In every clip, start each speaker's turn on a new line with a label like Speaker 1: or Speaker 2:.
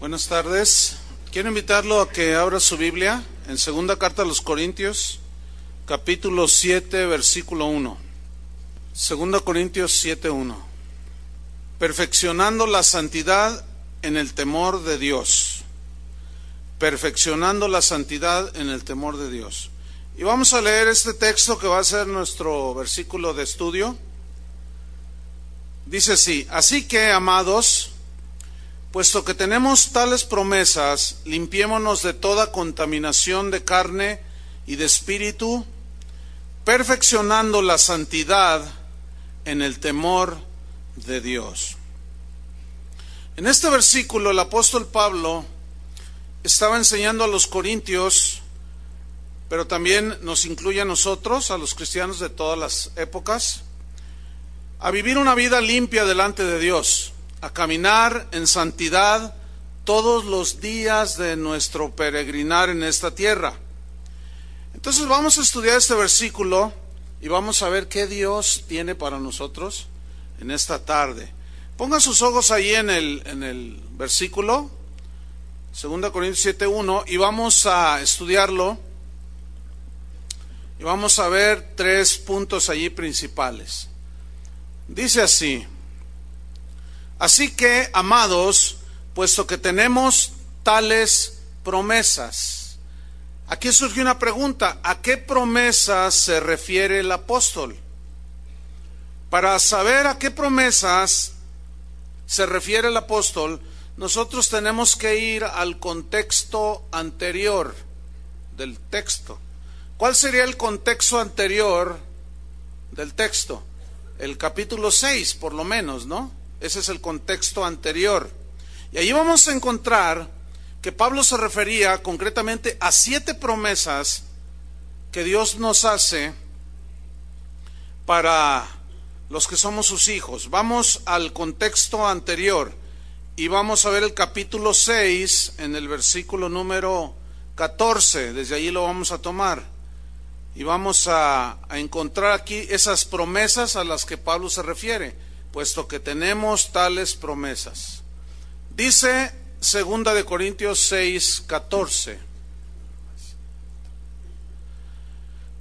Speaker 1: Buenas tardes. Quiero invitarlo a que abra su Biblia en segunda carta a los Corintios, capítulo 7, versículo 1. Segunda Corintios 7, 1. Perfeccionando la santidad en el temor de Dios. Perfeccionando la santidad en el temor de Dios. Y vamos a leer este texto que va a ser nuestro versículo de estudio. Dice así, así que, amados, Puesto que tenemos tales promesas, limpiémonos de toda contaminación de carne y de espíritu, perfeccionando la santidad en el temor de Dios. En este versículo el apóstol Pablo estaba enseñando a los corintios, pero también nos incluye a nosotros, a los cristianos de todas las épocas, a vivir una vida limpia delante de Dios a caminar en santidad todos los días de nuestro peregrinar en esta tierra. Entonces vamos a estudiar este versículo y vamos a ver qué Dios tiene para nosotros en esta tarde. Ponga sus ojos ahí en el, en el versículo, 2 Corintios 7.1, y vamos a estudiarlo. Y vamos a ver tres puntos allí principales. Dice así, Así que, amados, puesto que tenemos tales promesas, aquí surge una pregunta, ¿a qué promesas se refiere el apóstol? Para saber a qué promesas se refiere el apóstol, nosotros tenemos que ir al contexto anterior del texto. ¿Cuál sería el contexto anterior del texto? El capítulo 6, por lo menos, ¿no? Ese es el contexto anterior. Y allí vamos a encontrar que Pablo se refería concretamente a siete promesas que Dios nos hace para los que somos sus hijos. Vamos al contexto anterior y vamos a ver el capítulo 6 en el versículo número 14. Desde allí lo vamos a tomar. Y vamos a, a encontrar aquí esas promesas a las que Pablo se refiere puesto que tenemos tales promesas. Dice segunda de Corintios 6, 14.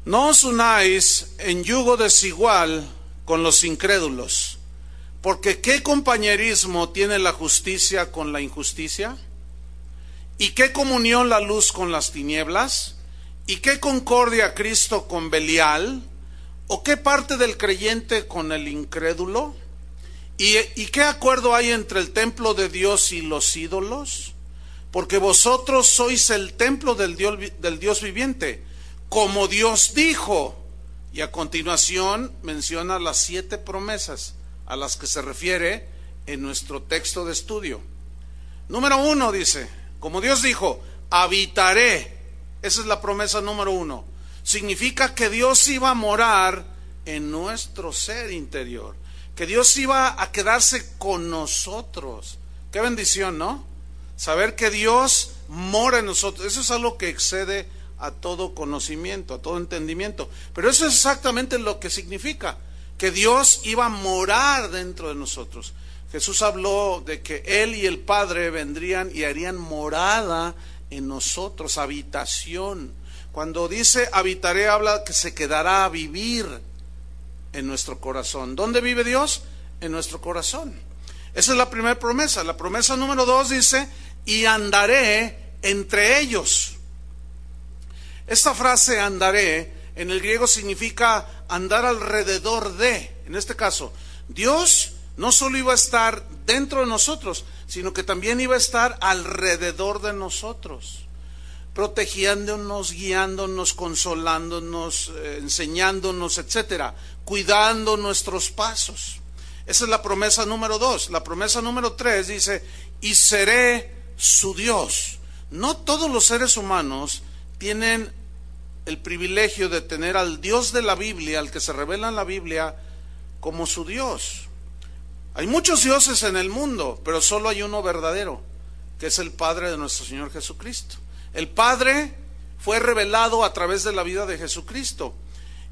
Speaker 1: No os unáis en yugo desigual con los incrédulos, porque ¿qué compañerismo tiene la justicia con la injusticia? ¿Y qué comunión la luz con las tinieblas? ¿Y qué concordia Cristo con Belial? ¿O qué parte del creyente con el incrédulo? ¿Y, qué acuerdo hay entre el templo de Dios y los ídolos? Porque vosotros sois el templo del Dios, viviente, como Dios dijo. Y a continuación menciona las siete promesas a las que se refiere en nuestro texto de estudio. Número uno dice, como Dios dijo, habitaré. Esa es la promesa número uno. Significa que Dios iba a morar en nuestro ser interior que Dios iba a quedarse con nosotros. Qué bendición, ¿no? Saber que Dios mora en nosotros. Eso es algo que excede a todo conocimiento, a todo entendimiento. Pero eso es exactamente lo que significa, que Dios iba a morar dentro de nosotros. Jesús habló de que Él y el Padre vendrían y harían morada en nosotros, habitación. Cuando dice habitaré, habla que se quedará a vivir en nuestro corazón. ¿Dónde vive Dios? En nuestro corazón. Esa es la primera promesa. La promesa número dos dice, y andaré entre ellos. Esta frase andaré en el griego significa andar alrededor de. En este caso, Dios no solo iba a estar dentro de nosotros, sino que también iba a estar alrededor de nosotros protegiéndonos, guiándonos, consolándonos, eh, enseñándonos, etcétera, cuidando nuestros pasos. Esa es la promesa número dos. La promesa número tres dice, y seré su Dios. No todos los seres humanos tienen el privilegio de tener al Dios de la Biblia, al que se revela en la Biblia, como su Dios. Hay muchos dioses en el mundo, pero solo hay uno verdadero, que es el Padre de nuestro Señor Jesucristo. El Padre fue revelado a través de la vida de Jesucristo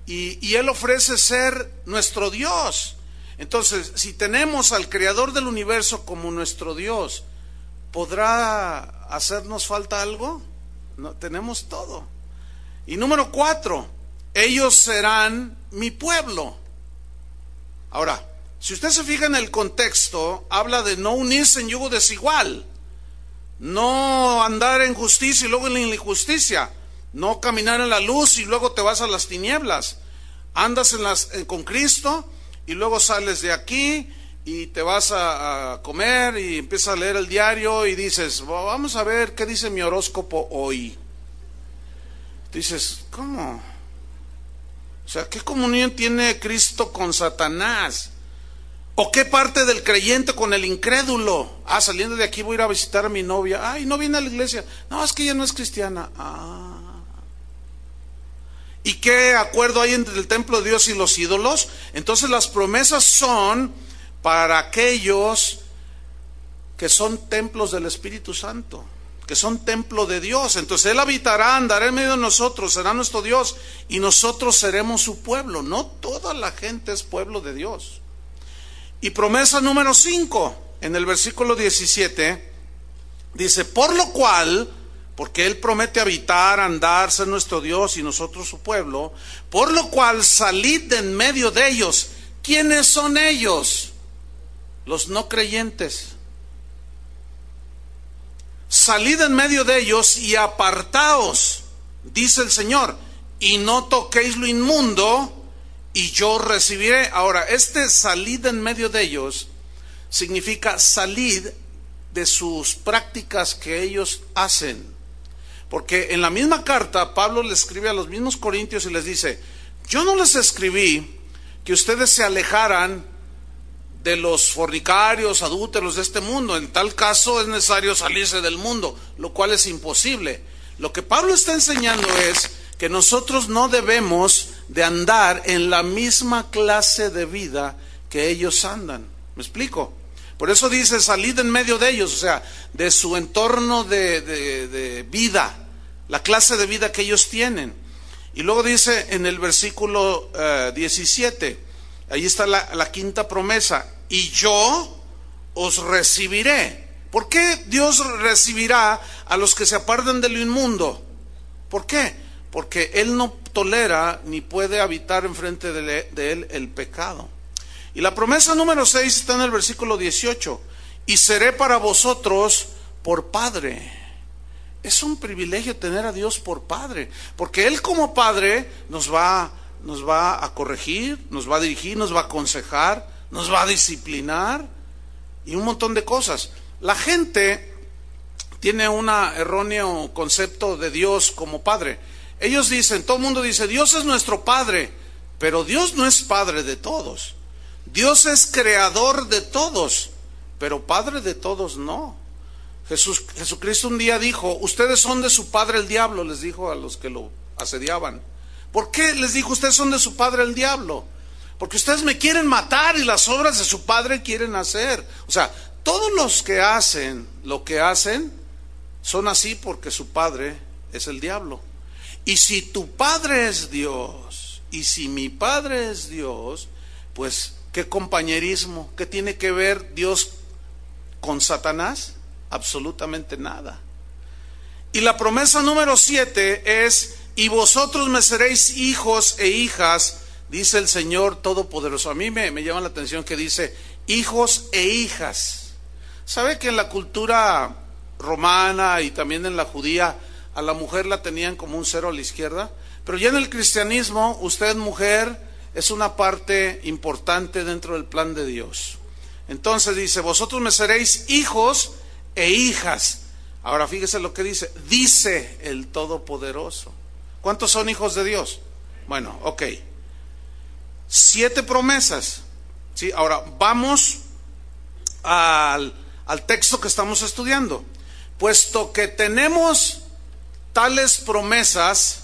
Speaker 1: y, Él ofrece ser nuestro Dios. Entonces, si tenemos al Creador del universo como nuestro Dios, ¿podrá hacernos falta algo? No, tenemos todo. Y número cuatro, ellos serán mi pueblo. Ahora, si usted se fija en el contexto, habla de no unirse en yugo desigual, no andar en justicia y luego en la injusticia, no caminar en la luz y luego te vas a las tinieblas. Andas las, con Cristo y luego sales de aquí y te vas a, comer y empiezas a leer el diario y dices, vamos a ver qué dice mi horóscopo hoy. Dices, ¿cómo? O sea, ¿qué comunión tiene Cristo con Satanás? ¿O qué parte del creyente con el incrédulo? Ah, saliendo de aquí voy a ir a visitar a mi novia. Ay, no viene a la iglesia. No, es que ella no es cristiana. Ah. ¿Y qué acuerdo hay entre el templo de Dios y los ídolos? Entonces las promesas son para aquellos que son templos del Espíritu Santo, que son templo de Dios. Entonces Él habitará, andará en medio de nosotros, será nuestro Dios y nosotros seremos su pueblo. No toda la gente es pueblo de Dios. Y promesa número 5, en el versículo 17, dice, por lo cual, porque Él promete habitar, andar, ser nuestro Dios y nosotros su pueblo, por lo cual salid de en medio de ellos. ¿Quiénes son ellos? Los no creyentes. Salid en medio de ellos y apartaos, dice el Señor, y no toquéis lo inmundo, y yo recibiré. Ahora, este salid en medio de ellos significa salid de sus prácticas que ellos hacen. Porque en la misma carta Pablo le escribe a los mismos corintios y les dice, yo no les escribí que ustedes se alejaran de los fornicarios, adúlteros de este mundo. En tal caso es necesario salirse del mundo, lo cual es imposible. Lo que Pablo está enseñando es que nosotros no debemos de andar en la misma clase de vida que ellos andan. ¿Me explico? Por eso dice, salid en medio de ellos, o sea, de su entorno de, vida, la clase de vida que ellos tienen. Y luego dice en el versículo 17, eh, ahí está la, quinta promesa, y yo os recibiré. ¿Por qué Dios recibirá a los que se apartan de lo inmundo? ¿Por qué? porque Él no tolera ni puede habitar enfrente de, Él el pecado. Y la promesa número 6 está en el versículo 18, y seré para vosotros por Padre. Es un privilegio tener a Dios por Padre, porque Él como Padre nos va, nos va a corregir, nos va a dirigir, nos va a aconsejar, nos va a disciplinar y un montón de cosas. La gente tiene un erróneo concepto de Dios como Padre. Ellos dicen, todo el mundo dice, Dios es nuestro Padre, pero Dios no es Padre de todos. Dios es creador de todos, pero Padre de todos no. Jesús, Jesucristo un día dijo, ustedes son de su Padre el diablo, les dijo a los que lo asediaban. ¿Por qué les dijo, ustedes son de su Padre el diablo? Porque ustedes me quieren matar y las obras de su Padre quieren hacer. O sea, todos los que hacen lo que hacen son así porque su Padre es el diablo. Y si tu Padre es Dios, y si mi Padre es Dios, pues qué compañerismo, qué tiene que ver Dios con Satanás? Absolutamente nada. Y la promesa número siete es, y vosotros me seréis hijos e hijas, dice el Señor Todopoderoso. A mí me, me llama la atención que dice hijos e hijas. ¿Sabe que en la cultura romana y también en la judía, a la mujer la tenían como un cero a la izquierda, pero ya en el cristianismo, usted mujer es una parte importante dentro del plan de Dios. Entonces dice, vosotros me seréis hijos e hijas. Ahora fíjese lo que dice, dice el Todopoderoso. ¿Cuántos son hijos de Dios? Bueno, ok. Siete promesas. ¿sí? Ahora vamos al, al texto que estamos estudiando. Puesto que tenemos tales promesas,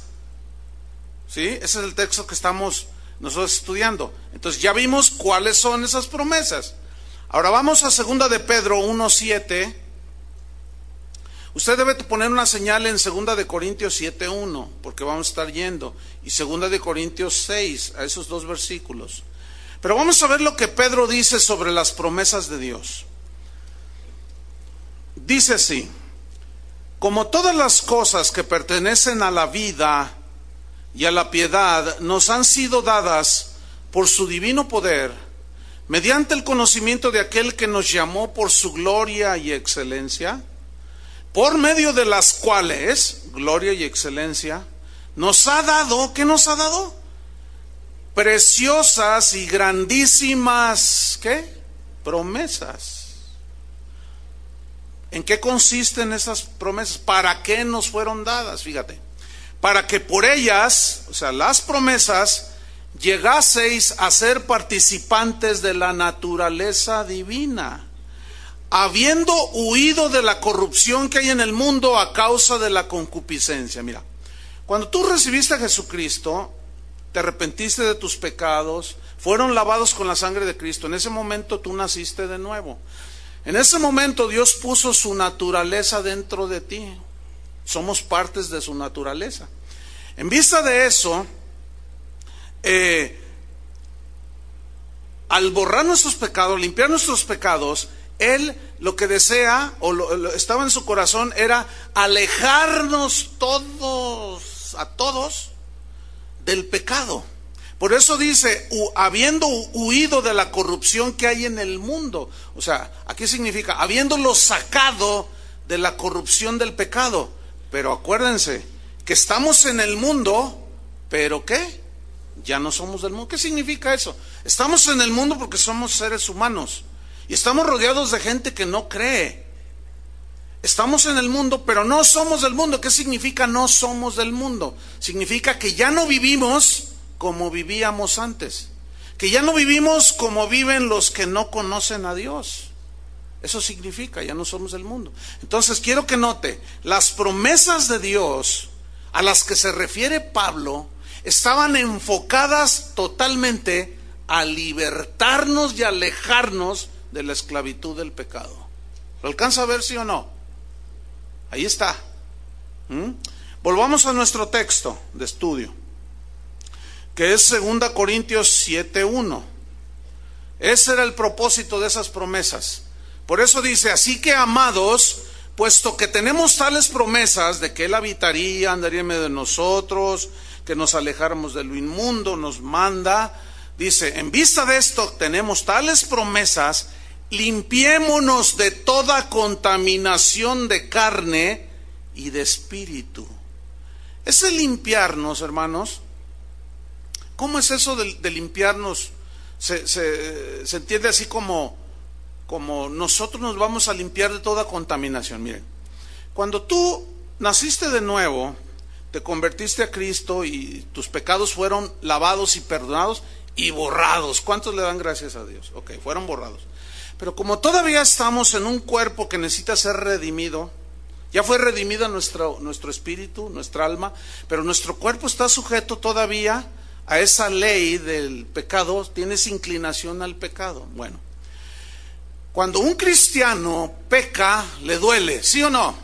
Speaker 1: ¿sí? Ese es el texto que estamos nosotros estudiando. Entonces ya vimos cuáles son esas promesas. Ahora vamos a segunda de Pedro 1.7. Usted debe poner una señal en segunda de Corintios 7.1, porque vamos a estar yendo, y segunda de Corintios 6, a esos dos versículos. Pero vamos a ver lo que Pedro dice sobre las promesas de Dios. Dice así, como todas las cosas que pertenecen a la vida y a la piedad nos han sido dadas por su divino poder, mediante el conocimiento de aquel que nos llamó por su gloria y excelencia, por medio de las cuales, gloria y excelencia, nos ha dado, ¿qué nos ha dado? Preciosas y grandísimas, ¿qué? Promesas. ¿En qué consisten esas promesas? ¿Para qué nos fueron dadas? Fíjate. Para que por ellas, o sea, las promesas, llegaseis a ser participantes de la naturaleza divina habiendo huido de la corrupción que hay en el mundo a causa de la concupiscencia. Mira, cuando tú recibiste a Jesucristo, te arrepentiste de tus pecados, fueron lavados con la sangre de Cristo, en ese momento tú naciste de nuevo. En ese momento Dios puso su naturaleza dentro de ti. Somos partes de su naturaleza. En vista de eso, eh, al borrar nuestros pecados, limpiar nuestros pecados, él lo que desea o lo, estaba en su corazón era alejarnos todos, a todos, del pecado. Por eso dice, habiendo huido de la corrupción que hay en el mundo. O sea, aquí significa, habiéndolo sacado de la corrupción del pecado. Pero acuérdense que estamos en el mundo, pero ¿qué? Ya no somos del mundo. ¿Qué significa eso? Estamos en el mundo porque somos seres humanos. Y estamos rodeados de gente que no cree. Estamos en el mundo, pero no somos del mundo. ¿Qué significa no somos del mundo? Significa que ya no vivimos como vivíamos antes. Que ya no vivimos como viven los que no conocen a Dios. Eso significa, ya no somos del mundo. Entonces quiero que note, las promesas de Dios a las que se refiere Pablo estaban enfocadas totalmente a libertarnos y alejarnos de la esclavitud del pecado. ¿Lo alcanza a ver, sí o no? Ahí está. ¿Mm? Volvamos a nuestro texto de estudio, que es 2 Corintios 7.1. Ese era el propósito de esas promesas. Por eso dice, así que amados, puesto que tenemos tales promesas de que Él habitaría, andaría en medio de nosotros, que nos alejáramos de lo inmundo, nos manda, dice, en vista de esto tenemos tales promesas, limpiémonos de toda contaminación de carne y de espíritu. Ese limpiarnos, hermanos, ¿cómo es eso de, limpiarnos? Se, se, entiende así como, como nosotros nos vamos a limpiar de toda contaminación. Miren, cuando tú naciste de nuevo, te convertiste a Cristo y tus pecados fueron lavados y perdonados y borrados. ¿Cuántos le dan gracias a Dios? Ok, fueron borrados. Pero como todavía estamos en un cuerpo que necesita ser redimido, ya fue redimido nuestro, nuestro espíritu, nuestra alma, pero nuestro cuerpo está sujeto todavía a esa ley del pecado, tiene esa inclinación al pecado. Bueno, cuando un cristiano peca, le duele, ¿sí o no?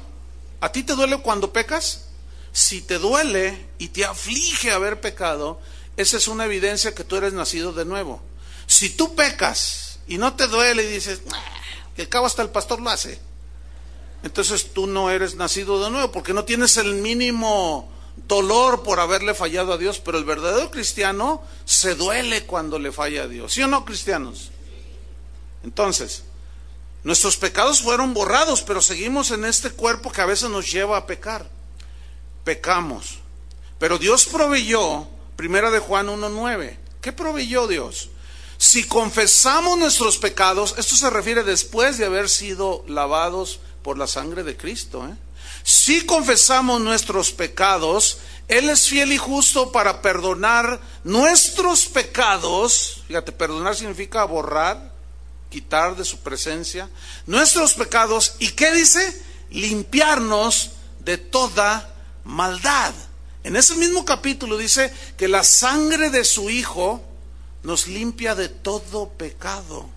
Speaker 1: ¿A ti te duele cuando pecas? Si te duele y te aflige haber pecado, esa es una evidencia que tú eres nacido de nuevo. Si tú pecas y no te duele y dices, que el cabo hasta el pastor lo hace. Entonces tú no eres nacido de nuevo porque no tienes el mínimo dolor por haberle fallado a Dios, pero el verdadero cristiano se duele cuando le falla a Dios. ¿Sí o no, cristianos? Entonces, nuestros pecados fueron borrados, pero seguimos en este cuerpo que a veces nos lleva a pecar. Pecamos. Pero Dios proveyó, primera de Juan 1.9. ¿Qué proveyó Dios? Si confesamos nuestros pecados, esto se refiere después de haber sido lavados por la sangre de Cristo. ¿eh? Si confesamos nuestros pecados, Él es fiel y justo para perdonar nuestros pecados. Fíjate, perdonar significa borrar, quitar de su presencia nuestros pecados. ¿Y qué dice? Limpiarnos de toda maldad. En ese mismo capítulo dice que la sangre de su Hijo nos limpia de todo pecado.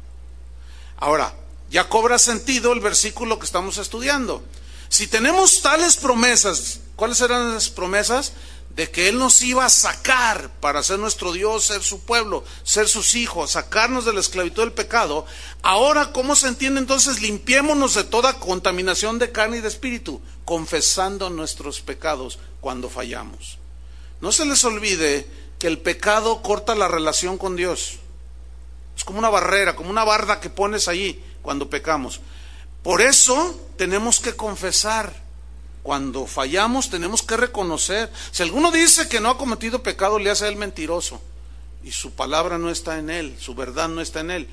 Speaker 1: Ahora, ya cobra sentido el versículo que estamos estudiando. Si tenemos tales promesas, ¿cuáles eran las promesas? De que Él nos iba a sacar para ser nuestro Dios, ser su pueblo, ser sus hijos, sacarnos de la esclavitud del pecado, ahora, ¿cómo se entiende entonces? Limpiémonos de toda contaminación de carne y de espíritu, confesando nuestros pecados cuando fallamos. No se les olvide que el pecado corta la relación con Dios. Es como una barrera, como una barda que pones allí cuando pecamos. Por eso tenemos que confesar cuando fallamos tenemos que reconocer. Si alguno dice que no ha cometido pecado, le hace a él mentiroso. Y su palabra no está en él, su verdad no está en él.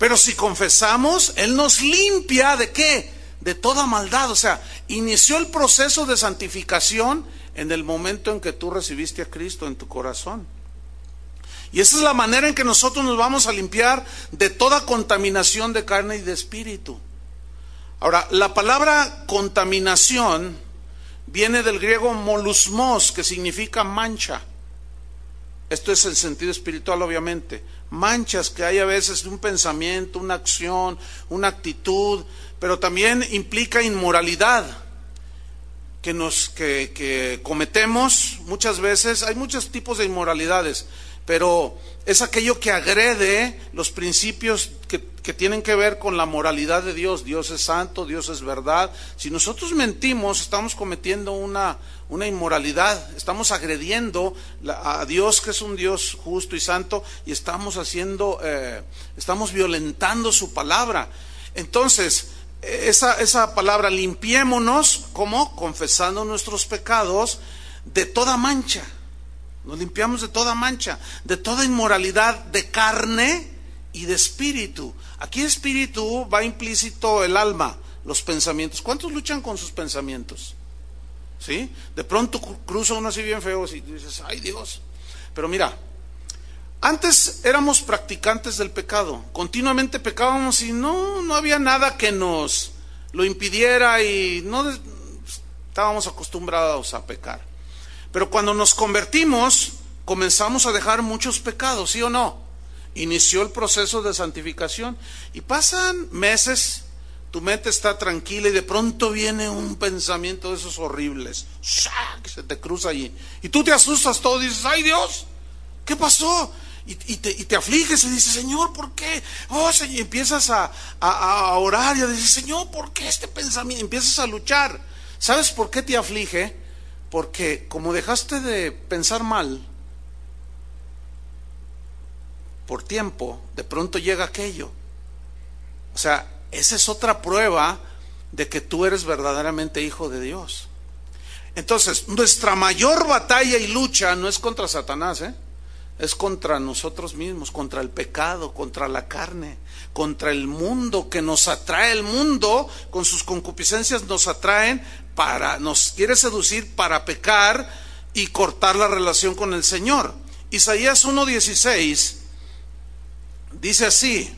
Speaker 1: Pero si confesamos, Él nos limpia de qué? De toda maldad. O sea, inició el proceso de santificación en el momento en que tú recibiste a Cristo en tu corazón. Y esa es la manera en que nosotros nos vamos a limpiar de toda contaminación de carne y de espíritu. Ahora, la palabra contaminación viene del griego molusmos, que significa mancha. Esto es el sentido espiritual, obviamente. Manchas que hay a veces de un pensamiento, una acción, una actitud, pero también implica inmoralidad que nos que, que cometemos muchas veces. Hay muchos tipos de inmoralidades, pero es aquello que agrede los principios que, tienen que ver con la moralidad de Dios. Dios es santo, Dios es verdad. Si nosotros mentimos, estamos cometiendo una, una inmoralidad, estamos agrediendo a Dios que es un Dios justo y santo y estamos haciendo, eh, estamos violentando su palabra. Entonces, esa, esa palabra, limpiémonos, ¿cómo? Confesando nuestros pecados de toda mancha. Nos limpiamos de toda mancha, de toda inmoralidad de carne y de espíritu. Aquí espíritu va implícito el alma, los pensamientos. ¿Cuántos luchan con sus pensamientos? ¿Sí? De pronto cruza uno así bien feo y dices, ay Dios. Pero mira, antes éramos practicantes del pecado, continuamente pecábamos y no, no había nada que nos lo impidiera y no estábamos acostumbrados a pecar. Pero cuando nos convertimos, comenzamos a dejar muchos pecados, ¿sí o no? Inició el proceso de santificación y pasan meses, tu mente está tranquila y de pronto viene un pensamiento de esos horribles, que se te cruza allí. Y tú te asustas todo y dices, ay Dios, ¿qué pasó? Y, te, afliges y dices, Señor, ¿por qué? Oh, y empiezas a, a, orar y a decir, Señor, ¿por qué este pensamiento? Empiezas a luchar. ¿Sabes por qué te aflige? Porque como dejaste de pensar mal por tiempo, de pronto llega aquello. O sea, esa es otra prueba de que tú eres verdaderamente hijo de Dios. Entonces, nuestra mayor batalla y lucha no es contra Satanás, ¿eh? es contra nosotros mismos, contra el pecado, contra la carne, contra el mundo que nos atrae. El mundo con sus concupiscencias nos atraen para, nos quiere seducir para pecar y cortar la relación con el Señor. Isaías 1.16 dice así,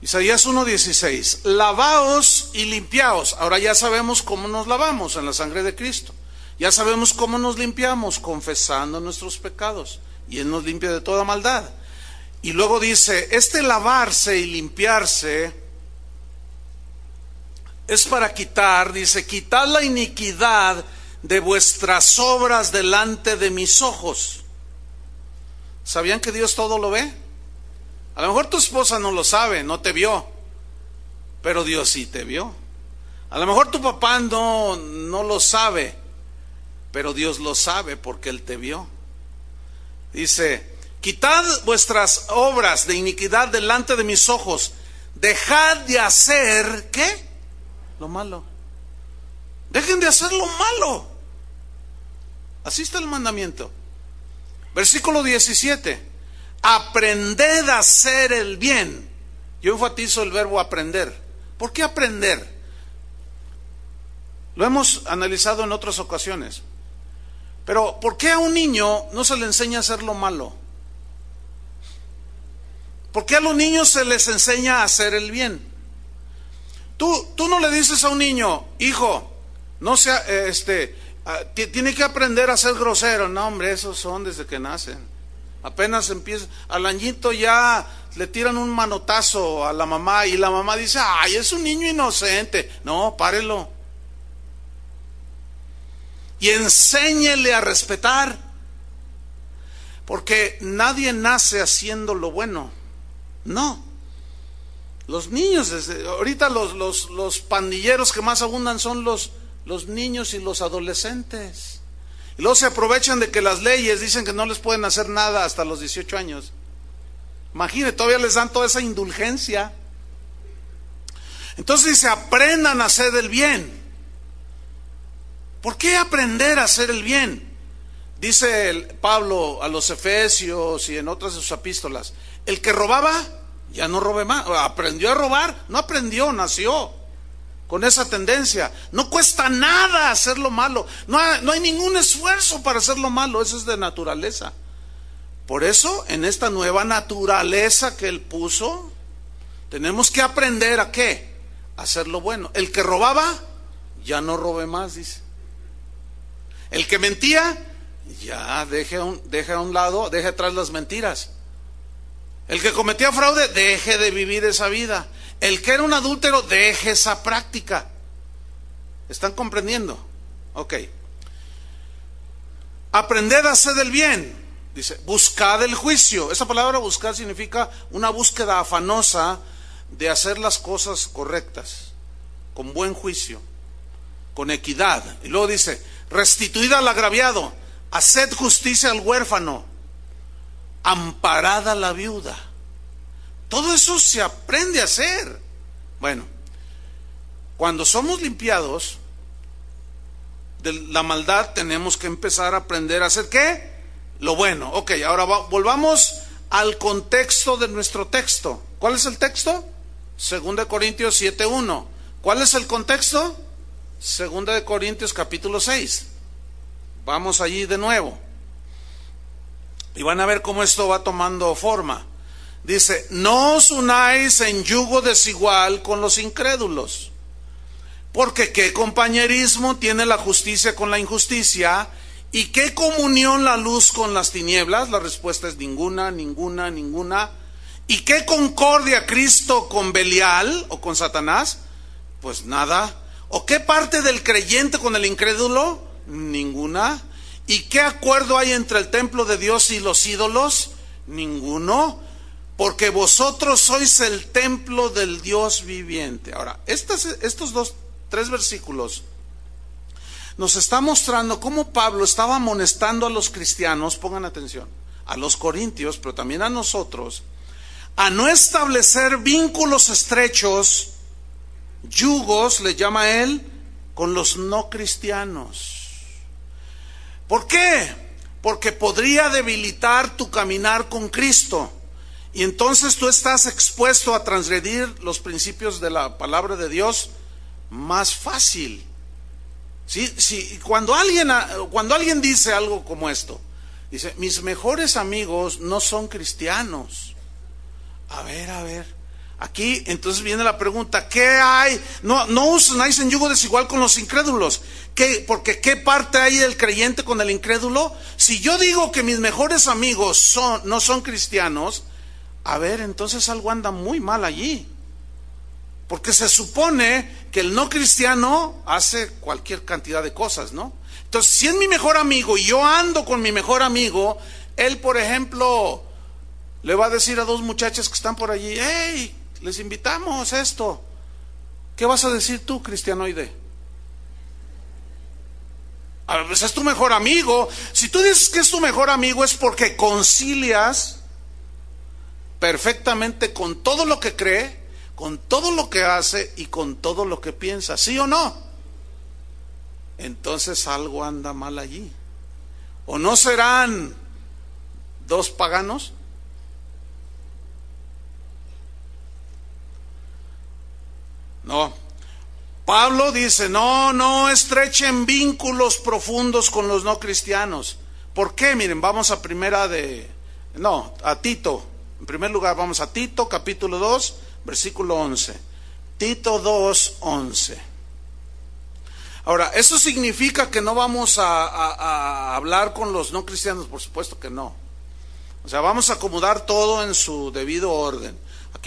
Speaker 1: Isaías 1.16, lavaos y limpiaos. Ahora ya sabemos cómo nos lavamos en la sangre de Cristo. Ya sabemos cómo nos limpiamos, confesando nuestros pecados. Y Él nos limpia de toda maldad. Y luego dice, este lavarse y limpiarse es para quitar, dice, quitad la iniquidad de vuestras obras delante de mis ojos. ¿Sabían que Dios todo lo ve? A lo mejor tu esposa no lo sabe, no te vio, pero Dios sí te vio. A lo mejor tu papá no, no lo sabe, pero Dios lo sabe porque Él te vio. Dice, quitad vuestras obras de iniquidad delante de mis ojos, dejad de hacer, ¿qué? Lo malo. Dejen de hacer lo malo. Así está el mandamiento. Versículo 17. Aprended a hacer el bien. Yo enfatizo el verbo aprender. ¿Por qué aprender? Lo hemos analizado en otras ocasiones. Pero ¿por qué a un niño no se le enseña a hacer lo malo? ¿Por qué a los niños se les enseña a hacer el bien? Tú, tú no le dices a un niño, hijo, no sea, este, ah, tiene que aprender a ser grosero. No, hombre, esos son desde que nacen. Apenas empieza, al añito ya le tiran un manotazo a la mamá y la mamá dice, ay, es un niño inocente. No, párelo. y enséñele a respetar. Porque nadie nace haciendo lo bueno. No. Los niños, ahorita los, los, los pandilleros que más abundan son los, los niños y los adolescentes. Y luego se aprovechan de que las leyes dicen que no les pueden hacer nada hasta los 18 años. Imagínate, todavía les dan toda esa indulgencia. Entonces dice, aprendan a hacer el bien. ¿Por qué aprender a hacer el bien? Dice el Pablo a los Efesios y en otras de sus epístolas, el que robaba, ya no robe más, aprendió a robar, no aprendió, nació con esa tendencia. No cuesta nada hacer lo malo, no hay, no hay ningún esfuerzo para hacer lo malo, eso es de naturaleza. Por eso, en esta nueva naturaleza que Él puso, tenemos que aprender a qué? A hacer lo bueno. El que robaba, ya no robe más, dice. El que mentía, ya deje, deje a un lado, deje atrás las mentiras. El que cometía fraude, deje de vivir esa vida. El que era un adúltero, deje esa práctica. ¿Están comprendiendo? Ok. Aprended a hacer el bien. Dice, buscad el juicio. Esa palabra buscar significa una búsqueda afanosa de hacer las cosas correctas, con buen juicio, con equidad. Y luego dice, restituid al agraviado, haced justicia al huérfano, amparada la viuda. Todo eso se aprende a hacer. Bueno, cuando somos limpiados de la maldad, tenemos que empezar a aprender a hacer qué? lo bueno. Ok, ahora volvamos al contexto de nuestro texto. ¿Cuál es el texto? Segunda de Corintios 7.1. ¿Cuál es el contexto? Segunda de Corintios capítulo 6. Vamos allí de nuevo. Y van a ver cómo esto va tomando forma. Dice, no os unáis en yugo desigual con los incrédulos. Porque qué compañerismo tiene la justicia con la injusticia ¿Y qué comunión la luz con las tinieblas? La respuesta es ninguna, ninguna, ninguna. ¿Y qué concordia Cristo con Belial o con Satanás? Pues nada. ¿O qué parte del creyente con el incrédulo? Ninguna. ¿Y qué acuerdo hay entre el templo de Dios y los ídolos? Ninguno. Porque vosotros sois el templo del Dios viviente. Ahora, estos, dos, tres versículos nos está mostrando cómo Pablo estaba amonestando a los cristianos, pongan atención, a los corintios, pero también a nosotros, a no establecer vínculos estrechos, yugos, le llama él, con los no cristianos. ¿Por qué? Porque podría debilitar tu caminar con Cristo. Y entonces tú estás expuesto a transgredir los principios de la palabra de Dios más fácil. Sí, cuando, alguien, cuando alguien dice algo como esto, dice, mis mejores amigos no son cristianos. A ver, a ver. Aquí entonces viene la pregunta, ¿qué hay? No, no usáis en yugo desigual con los incrédulos. ¿Qué, porque ¿qué parte hay del creyente con el incrédulo? Si yo digo que mis mejores amigos no son cristianos, a ver, entonces algo anda muy mal allí. Porque se supone que el no cristiano hace cualquier cantidad de cosas, ¿no? Entonces, si es mi mejor amigo y yo ando con mi mejor amigo, él, por ejemplo, le va a decir a dos muchachas que están por allí, hey, les invitamos esto. ¿Qué vas a decir tú, cristianoide? A pues es tu mejor amigo. Si tú dices que es tu mejor amigo es porque concilias perfectamente con todo lo que cree con todo lo que hace y con todo lo que piensa, ¿sí o no? Entonces algo anda mal allí. ¿O no serán dos paganos? No. Pablo dice, no, no estrechen vínculos profundos con los no cristianos. ¿Por qué? Miren, vamos a primera de, no, a Tito. En primer lugar, vamos a Tito, capítulo 2, versículo 11. Tito 2, 11. Ahora, ¿eso significa que no vamos a, hablar con los no cristianos? Por supuesto que no. O sea, vamos a acomodar todo en su debido orden.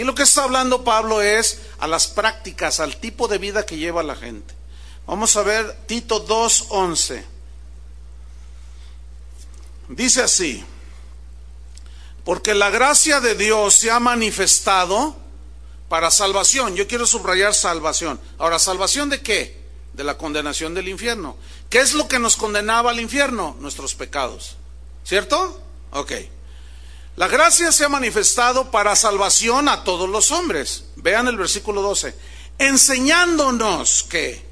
Speaker 1: Aquí lo que está hablando Pablo es a las prácticas, al tipo de vida que lleva la gente. Vamos a ver Tito 2.11. Dice así, porque la gracia de Dios se ha manifestado para salvación. Yo quiero subrayar salvación. Ahora, ¿salvación de qué? De la condenación del infierno. ¿Qué es lo que nos condenaba al infierno? Nuestros pecados. ¿Cierto? Ok. La gracia se ha manifestado para salvación a todos los hombres. Vean el versículo 12. Enseñándonos que,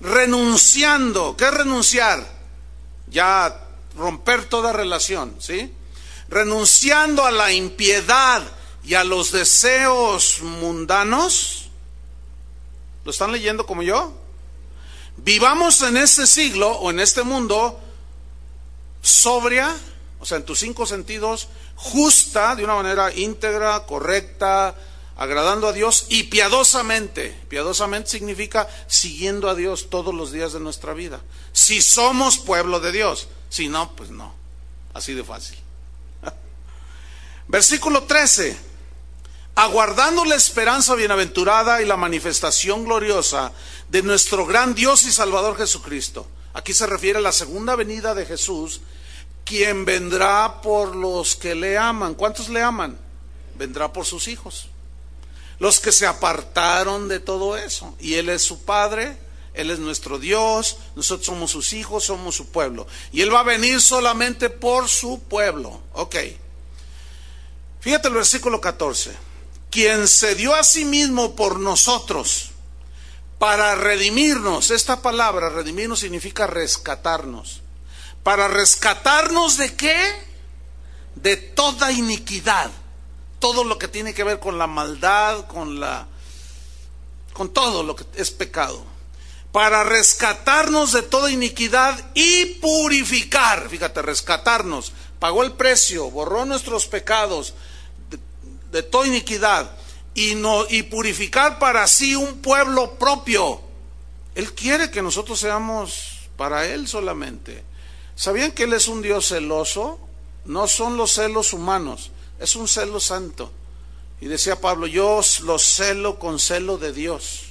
Speaker 1: renunciando, ¿qué es renunciar? Ya romper toda relación, ¿sí? Renunciando a la impiedad y a los deseos mundanos. ¿Lo están leyendo como yo? Vivamos en este siglo o en este mundo sobria, o sea, en tus cinco sentidos, justa, de una manera íntegra, correcta, agradando a Dios y piadosamente. Piadosamente significa siguiendo a Dios todos los días de nuestra vida. Si somos pueblo de Dios, si no, pues no. Así de fácil. Versículo 13. Aguardando la esperanza bienaventurada y la manifestación gloriosa de nuestro gran Dios y Salvador Jesucristo. Aquí se refiere a la segunda venida de Jesús quien vendrá por los que le aman. ¿Cuántos le aman? Vendrá por sus hijos. Los que se apartaron de todo eso. Y Él es su Padre, Él es nuestro Dios, nosotros somos sus hijos, somos su pueblo. Y Él va a venir solamente por su pueblo. Ok. Fíjate el versículo 14. Quien se dio a sí mismo por nosotros para redimirnos. Esta palabra, redimirnos, significa rescatarnos para rescatarnos de qué? De toda iniquidad. Todo lo que tiene que ver con la maldad, con la con todo lo que es pecado. Para rescatarnos de toda iniquidad y purificar, fíjate, rescatarnos, pagó el precio, borró nuestros pecados de, toda iniquidad y no y purificar para sí un pueblo propio. Él quiere que nosotros seamos para él solamente. ¿Sabían que Él es un Dios celoso? No son los celos humanos, es un celo santo. Y decía Pablo, yo los celo con celo de Dios.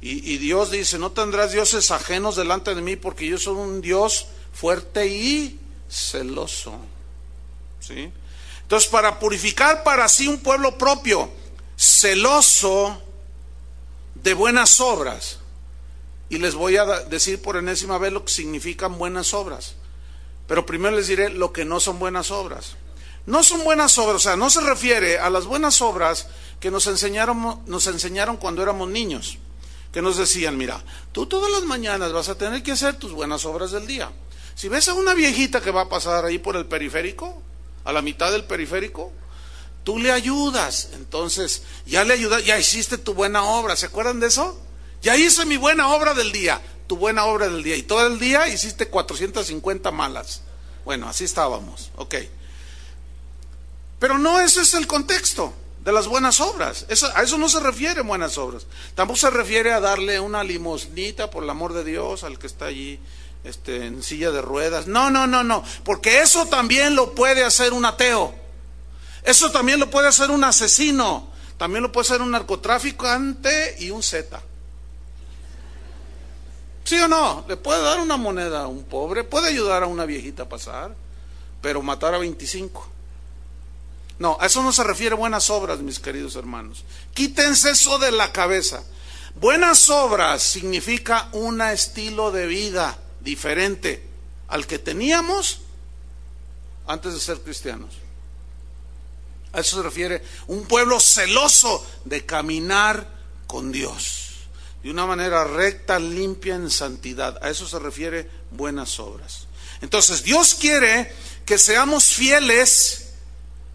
Speaker 1: Y, Dios dice, no tendrás dioses ajenos delante de mí porque yo soy un Dios fuerte y celoso. ¿Sí? Entonces, para purificar para sí un pueblo propio, celoso de buenas obras. Y les voy a decir por enésima vez lo que significan buenas obras. Pero primero les diré lo que no son buenas obras. No son buenas obras, o sea, no se refiere a las buenas obras que nos enseñaron, nos enseñaron cuando éramos niños. Que nos decían, mira, tú todas las mañanas vas a tener que hacer tus buenas obras del día. Si ves a una viejita que va a pasar ahí por el periférico, a la mitad del periférico, tú le ayudas. Entonces, ya le ayudas, ya hiciste tu buena obra. ¿Se acuerdan de eso? Ya hice mi buena obra del día, tu buena obra del día. Y todo el día hiciste 450 malas. Bueno, así estábamos, ok. Pero no ese es el contexto de las buenas obras. a eso no se refiere buenas obras. Tampoco se refiere a darle una limosnita, por el amor de Dios, al que está allí este, en silla de ruedas. No, no, no, no. Porque eso también lo puede hacer un ateo. Eso también lo puede hacer un asesino. También lo puede hacer un narcotraficante y un Z. ¿Sí o no? Le puede dar una moneda a un pobre, puede ayudar a una viejita a pasar, pero matar a 25. No, a eso no se refiere buenas obras, mis queridos hermanos. Quítense eso de la cabeza. Buenas obras significa un estilo de vida diferente al que teníamos antes de ser cristianos. A eso se refiere un pueblo celoso de caminar con Dios de una manera recta, limpia, en santidad. A eso se refiere buenas obras. Entonces, Dios quiere que seamos fieles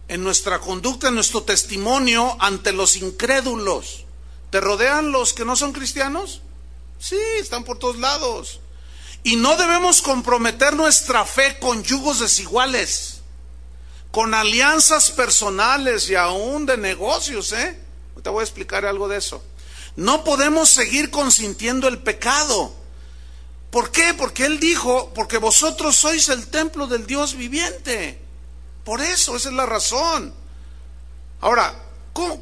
Speaker 1: en nuestra conducta, en nuestro testimonio ante los incrédulos. ¿Te rodean los que no son cristianos? Sí, están por todos lados. Y no debemos comprometer nuestra fe con yugos desiguales, con alianzas personales y aún de negocios, ¿eh? Te voy a explicar algo de eso. No podemos seguir consintiendo el pecado. ¿Por qué? Porque Él dijo, porque vosotros sois el templo del Dios viviente. Por eso, esa es la razón. Ahora,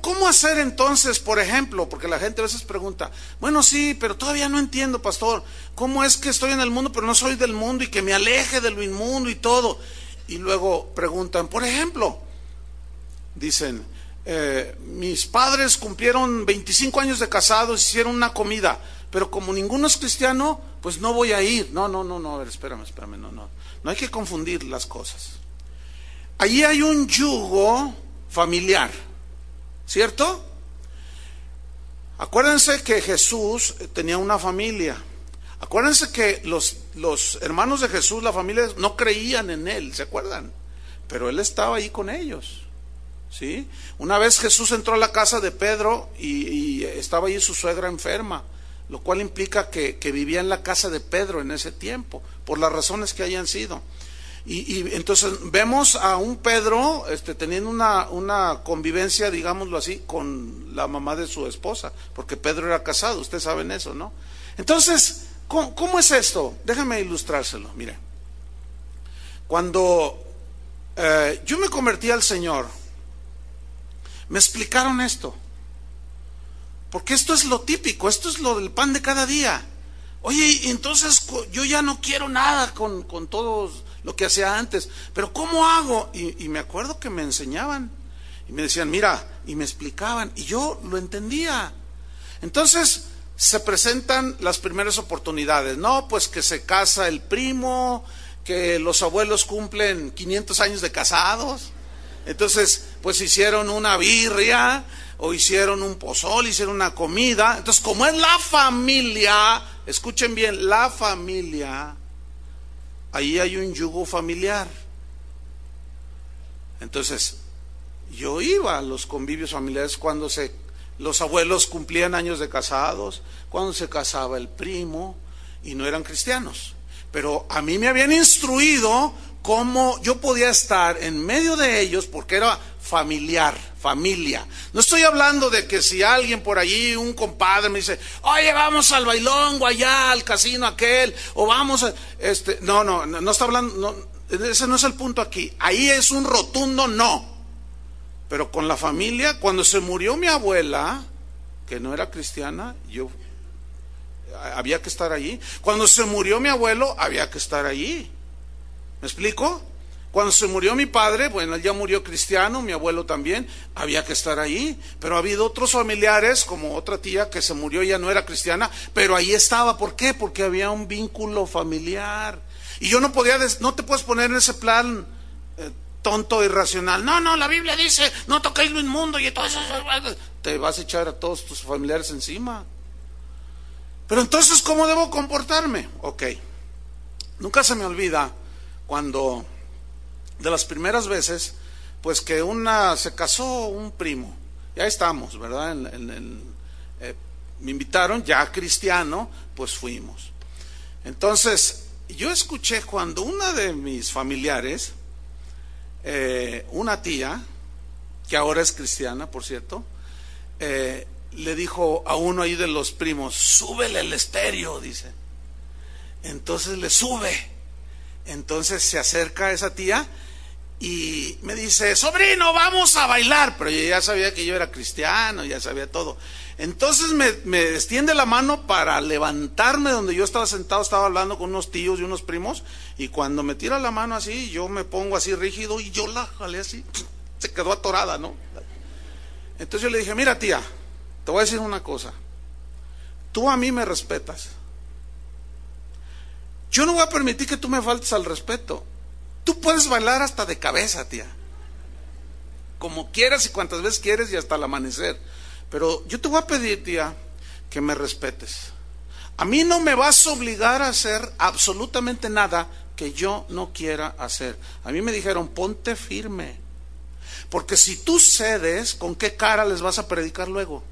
Speaker 1: ¿Cómo, hacer entonces, por ejemplo? Porque la gente a veces pregunta, bueno, sí, pero todavía no entiendo, pastor, ¿cómo es que estoy en el mundo, pero no soy del mundo y que me aleje de lo inmundo y todo? Y luego preguntan, por ejemplo, dicen, eh, mis padres cumplieron 25 años de casados, hicieron una comida, pero como ninguno es cristiano, pues no voy a ir. No, no, no, no, a ver, espérame, espérame, no, no. No hay que confundir las cosas. Allí hay un yugo familiar. ¿Cierto? Acuérdense que Jesús tenía una familia. Acuérdense que los, los, hermanos de Jesús, la familia, no creían en él, ¿se acuerdan? Pero él estaba ahí con ellos. ¿Sí? Una vez Jesús entró a la casa de Pedro y, estaba ahí su suegra enferma, lo cual implica que, que vivía en la casa de Pedro en ese tiempo, por las razones que hayan sido. Y, entonces vemos a un Pedro este, teniendo una, una, convivencia, digámoslo así, con la mamá de su esposa, porque Pedro era casado, ustedes saben eso, ¿no? Entonces, ¿cómo, es esto? Déjame ilustrárselo, mire. Cuando eh, yo me convertí al Señor, me explicaron esto, porque esto es lo típico, esto es lo del pan de cada día. Oye, entonces yo ya no quiero nada con, con todos lo que hacía antes. Pero ¿cómo hago? Y, me acuerdo que me enseñaban y me decían, mira, y me explicaban, y yo lo entendía. Entonces se presentan las primeras oportunidades, ¿no? Pues que se casa el primo, que los abuelos cumplen 500 años de casados. Entonces, pues hicieron una birria o hicieron un pozol, hicieron una comida. Entonces, como es la familia, escuchen bien, la familia ahí hay un yugo familiar. Entonces, yo iba a los convivios familiares cuando se, los abuelos cumplían años de casados, cuando se casaba el primo, y no eran cristianos. Pero a mí me habían instruido cómo yo podía estar en medio de ellos porque era familiar, familia. No estoy hablando de que si alguien por allí, un compadre me dice, oye, vamos al bailongo allá, al casino aquel, o vamos a, este, no, no, no, está hablando, ese no es el punto aquí. Ahí es un rotundo no. Pero con la familia, cuando se murió mi abuela, que no era cristiana, yo había que estar allí. Cuando se murió mi abuelo, había que estar allí. ¿Me explico? Cuando se murió mi padre, bueno, él ya murió cristiano, mi abuelo también, había que estar ahí. Pero ha habido otros familiares, como otra tía que se murió, ya no era cristiana, pero ahí estaba. ¿Por qué? Porque había un vínculo familiar. Y yo no podía, no te puedes poner en ese plan eh, tonto, irracional. No, no, la Biblia dice, no toquéis lo inmundo y entonces te vas a echar a todos tus familiares encima. Pero entonces, ¿cómo debo comportarme? Ok, nunca se me olvida cuando de las primeras veces, pues que una se casó un primo, ya estamos, ¿verdad? Eh, me invitaron, ya cristiano, pues fuimos. Entonces, yo escuché cuando una de mis familiares, eh, una tía, que ahora es cristiana, por cierto, eh, le dijo a uno ahí de los primos, súbele el estéreo, dice. Entonces le sube. Entonces se acerca esa tía y me dice, sobrino, vamos a bailar. Pero yo ya sabía que yo era cristiano, ya sabía todo. Entonces me, me extiende la mano para levantarme donde yo estaba sentado, estaba hablando con unos tíos y unos primos. Y cuando me tira la mano así, yo me pongo así rígido y yo la jalé así. Se quedó atorada, ¿no? Entonces yo le dije, mira tía, te voy a decir una cosa. Tú a mí me respetas. Yo no voy a permitir que tú me faltes al respeto. Tú puedes bailar hasta de cabeza, tía. Como quieras y cuantas veces quieres y hasta el amanecer. Pero yo te voy a pedir, tía, que me respetes. A mí no me vas a obligar a hacer absolutamente nada que yo no quiera hacer. A mí me dijeron, ponte firme. Porque si tú cedes, ¿con qué cara les vas a predicar luego?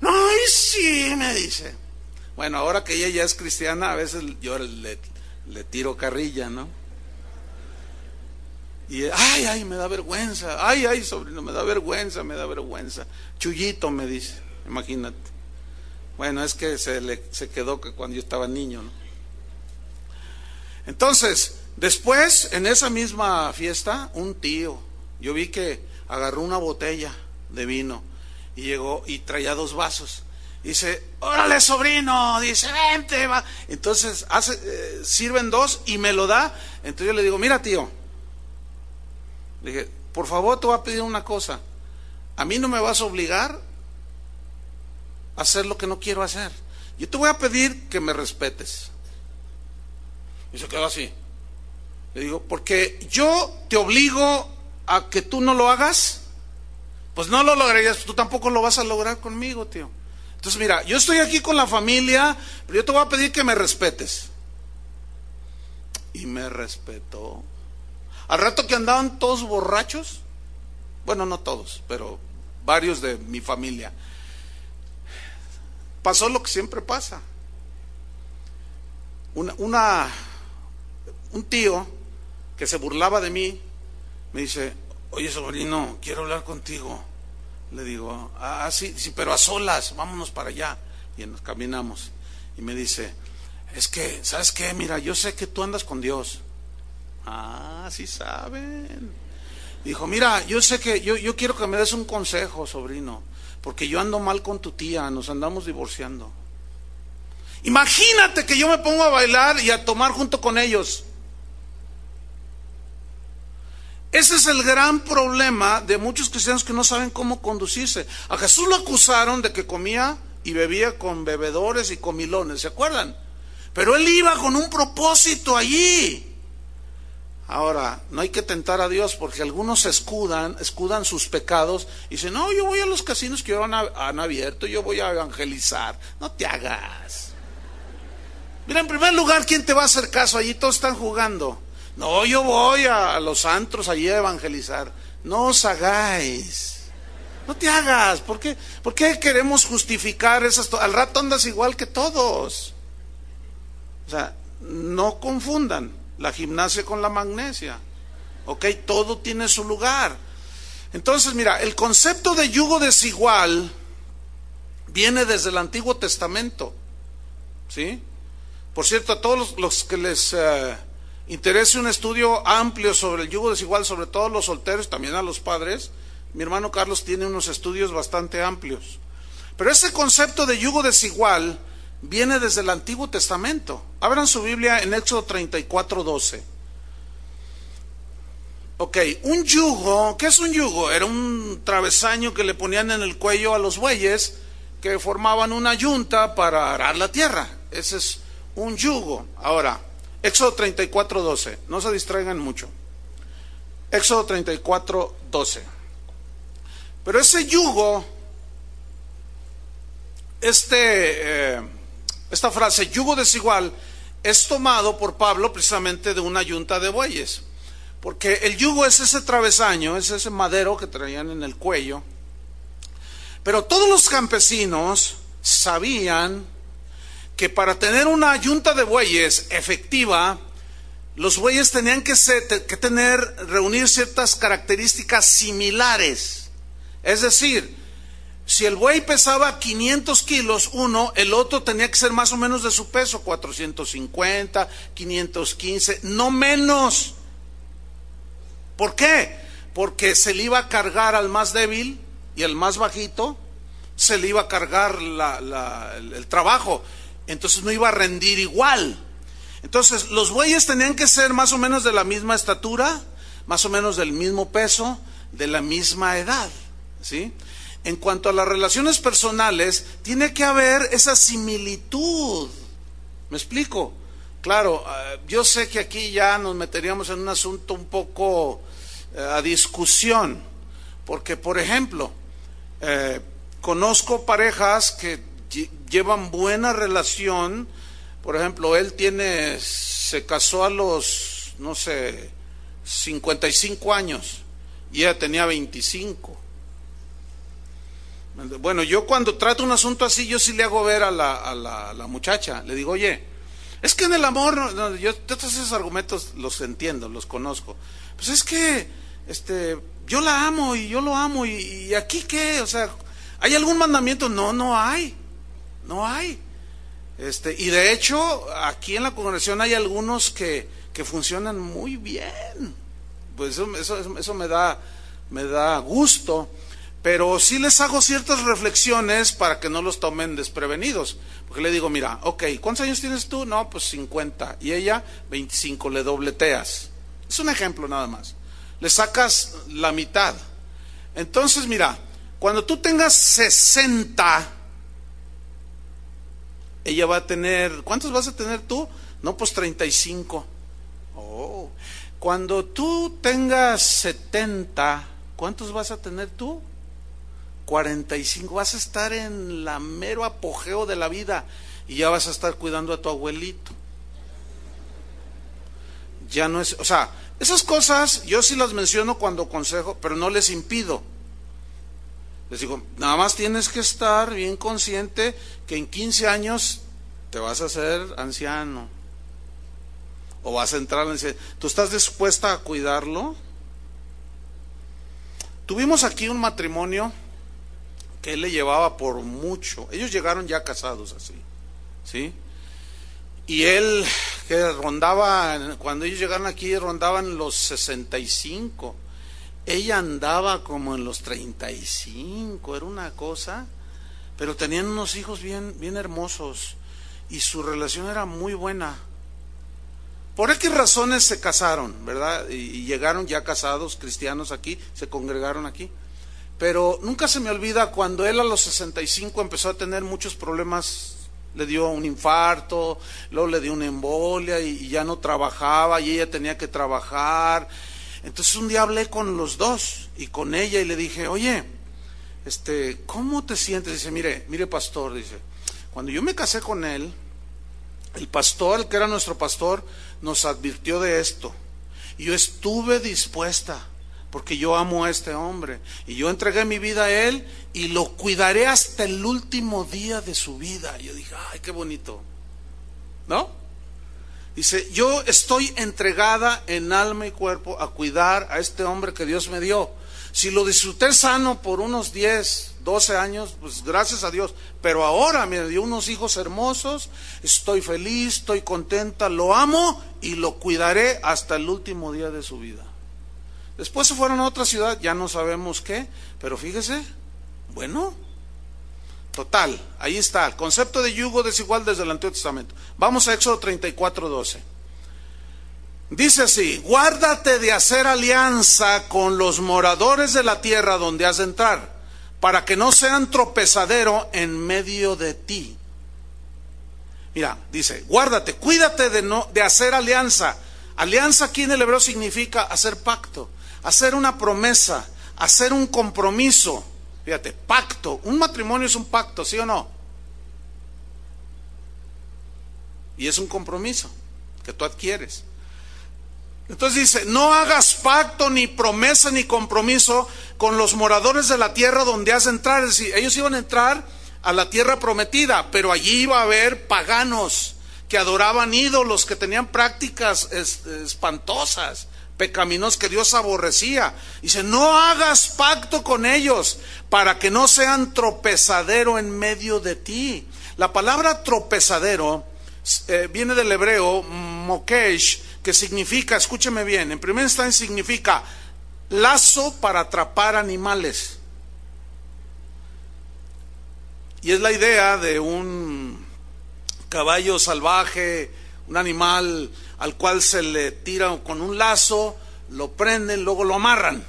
Speaker 1: No, sí, me dice. Bueno, ahora que ella ya es cristiana, a veces yo le, tiro carrilla, ¿no? Y, ay, ay, me da vergüenza. Ay, ay, sobrino, me da vergüenza, me da vergüenza. Chullito me dice, imagínate. Bueno, es que se, le, se quedó cuando yo estaba niño, ¿no? Entonces, después, en esa misma fiesta, un tío, yo vi que agarró una botella de vino y llegó y traía dos vasos. Dice, órale sobrino, dice, vente, va. Entonces hace, eh, sirven dos y me lo da. Entonces yo le digo, mira tío, le dije, por favor te voy a pedir una cosa. A mí no me vas a obligar a hacer lo que no quiero hacer. Yo te voy a pedir que me respetes. Y se quedó así. Le digo, porque yo te obligo a que tú no lo hagas, pues no lo lograrías, tú tampoco lo vas a lograr conmigo, tío. Entonces, mira, yo estoy aquí con la familia, pero yo te voy a pedir que me respetes. Y me respetó. Al rato que andaban todos borrachos, bueno, no todos, pero varios de mi familia, pasó lo que siempre pasa. Una, un tío que se burlaba de mí me dice, oye sobrino, quiero hablar contigo. Le digo, ah, sí, sí, pero a solas, vámonos para allá. Y nos caminamos. Y me dice, es que, ¿sabes qué? Mira, yo sé que tú andas con Dios. Ah, sí saben. Dijo, mira, yo sé que yo, yo quiero que me des un consejo, sobrino, porque yo ando mal con tu tía, nos andamos divorciando. Imagínate que yo me pongo a bailar y a tomar junto con ellos. Ese es el gran problema de muchos cristianos que no saben cómo conducirse. A Jesús lo acusaron de que comía y bebía con bebedores y comilones, ¿se acuerdan? Pero él iba con un propósito allí. Ahora, no hay que tentar a Dios porque algunos escudan, escudan sus pecados y dicen, no, yo voy a los casinos que han, han abierto, yo voy a evangelizar. No te hagas. Mira, en primer lugar, ¿quién te va a hacer caso? Allí todos están jugando. No, yo voy a, los antros allí a evangelizar. No os hagáis. No te hagas. ¿Por qué, ¿Por qué queremos justificar esas? Al rato andas igual que todos. O sea, no confundan la gimnasia con la magnesia. Ok, todo tiene su lugar. Entonces, mira, el concepto de yugo desigual viene desde el Antiguo Testamento. ¿Sí? Por cierto, a todos los, que les eh, interese un estudio amplio sobre el yugo desigual, sobre todo los solteros, también a los padres, mi hermano Carlos tiene unos estudios bastante amplios. Pero ese concepto de yugo desigual viene desde el Antiguo Testamento. Abran su Biblia en Éxodo 34, 12. Ok, un yugo, ¿qué es un yugo? Era un travesaño que le ponían en el cuello a los bueyes que formaban una yunta para arar la tierra. Ese es un yugo. Ahora, Éxodo 34, 12. No se distraigan mucho. Éxodo 34, 12. Pero ese yugo, este, eh, esta frase, yugo desigual, es tomado por Pablo precisamente de una yunta de bueyes. Porque el yugo es ese travesaño, es ese madero que traían en el cuello. Pero todos los campesinos sabían que para tener una yunta de bueyes efectiva, los bueyes tenían que, tener, reunir ciertas características similares. Es decir, si el buey pesaba 500 kilos uno, el otro tenía que ser más o menos de su peso, 450, 515, no menos. ¿Por qué? Porque se le iba a cargar al más débil y al más bajito, se le iba a cargar el trabajo entonces no iba a rendir igual. Entonces los bueyes tenían que ser más o menos de la misma estatura, más o menos del mismo peso, de la misma edad, ¿sí? En cuanto a las relaciones personales, tiene que haber esa similitud. ¿Me explico? Claro, eh, yo sé que aquí ya nos meteríamos en un asunto un poco eh, a discusión, porque por ejemplo, eh, conozco parejas que llevan buena relación. Por ejemplo, él tiene, se casó a los, no sé, 55 años y ella tenía 25. Bueno, yo cuando trato un asunto así, yo sí le hago ver a la, a la, muchacha, le digo, oye, es que en el amor, yo todos esos argumentos los entiendo, los conozco. Pues es que, este, yo la amo y yo lo amo y, y aquí qué, o sea, ¿hay algún mandamiento? No, no hay. No hay. Este, y de hecho, aquí en la congregación hay algunos que, que funcionan muy bien. Pues eso, eso, eso me da me da gusto, pero sí les hago ciertas reflexiones para que no los tomen desprevenidos. Porque le digo, mira, ok, ¿cuántos años tienes tú? No, pues 50. Y ella, 25, le dobleteas. Es un ejemplo nada más. Le sacas la mitad. Entonces, mira, cuando tú tengas 60, ella va a tener, ¿cuántos vas a tener tú? No, pues 35. Oh. Cuando tú tengas 70, ¿cuántos vas a tener tú? 45. Vas a estar en la mero apogeo de la vida y ya vas a estar cuidando a tu abuelito. Ya no es, o sea, esas cosas yo sí las menciono cuando consejo, pero no les impido. Les digo, nada más tienes que estar bien consciente que en 15 años te vas a hacer anciano. O vas a entrar en... ¿Tú estás dispuesta a cuidarlo? Tuvimos aquí un matrimonio que él le llevaba por mucho. Ellos llegaron ya casados así. ¿Sí? Y él, que rondaba, cuando ellos llegaron aquí, rondaban los 65 ella andaba como en los 35, era una cosa, pero tenían unos hijos bien, bien hermosos y su relación era muy buena. Por X razones se casaron, ¿verdad? Y, llegaron ya casados, cristianos aquí, se congregaron aquí. Pero nunca se me olvida cuando él a los 65 empezó a tener muchos problemas, le dio un infarto, luego le dio una embolia y ya no trabajaba y ella tenía que trabajar entonces un día hablé con los dos y con ella y le dije, oye, este, ¿cómo te sientes? Dice, mire, mire pastor, dice, cuando yo me casé con él, el pastor, el que era nuestro pastor, nos advirtió de esto. Y yo estuve dispuesta, porque yo amo a este hombre. Y yo entregué mi vida a él y lo cuidaré hasta el último día de su vida. Y yo dije, ay, qué bonito. ¿No? Dice, yo estoy entregada en alma y cuerpo a cuidar a este hombre que Dios me dio. Si lo disfruté sano por unos 10, 12 años, pues gracias a Dios. Pero ahora me dio unos hijos hermosos, estoy feliz, estoy contenta, lo amo y lo cuidaré hasta el último día de su vida. Después se fueron a otra ciudad, ya no sabemos qué, pero fíjese, bueno, Total, ahí está, el concepto de yugo desigual desde el Antiguo Testamento. Vamos a Éxodo 34, 12. Dice así, guárdate de hacer alianza con los moradores de la tierra donde has de entrar, para que no sean tropezadero en medio de ti. Mira, dice, guárdate, cuídate de, no, de hacer alianza. Alianza aquí en el hebreo significa hacer pacto, hacer una promesa, hacer un compromiso. Fíjate, pacto. Un matrimonio es un pacto, ¿sí o no? Y es un compromiso que tú adquieres. Entonces dice, no hagas pacto, ni promesa, ni compromiso con los moradores de la tierra donde has de entrar. Es decir, ellos iban a entrar a la tierra prometida, pero allí iba a haber paganos que adoraban ídolos, que tenían prácticas espantosas pecaminos que Dios aborrecía. Dice, no hagas pacto con ellos para que no sean tropezadero en medio de ti. La palabra tropezadero eh, viene del hebreo mokesh, que significa, escúcheme bien, en primer instancia significa lazo para atrapar animales. Y es la idea de un caballo salvaje, un animal al cual se le tira con un lazo, lo prenden, luego lo amarran.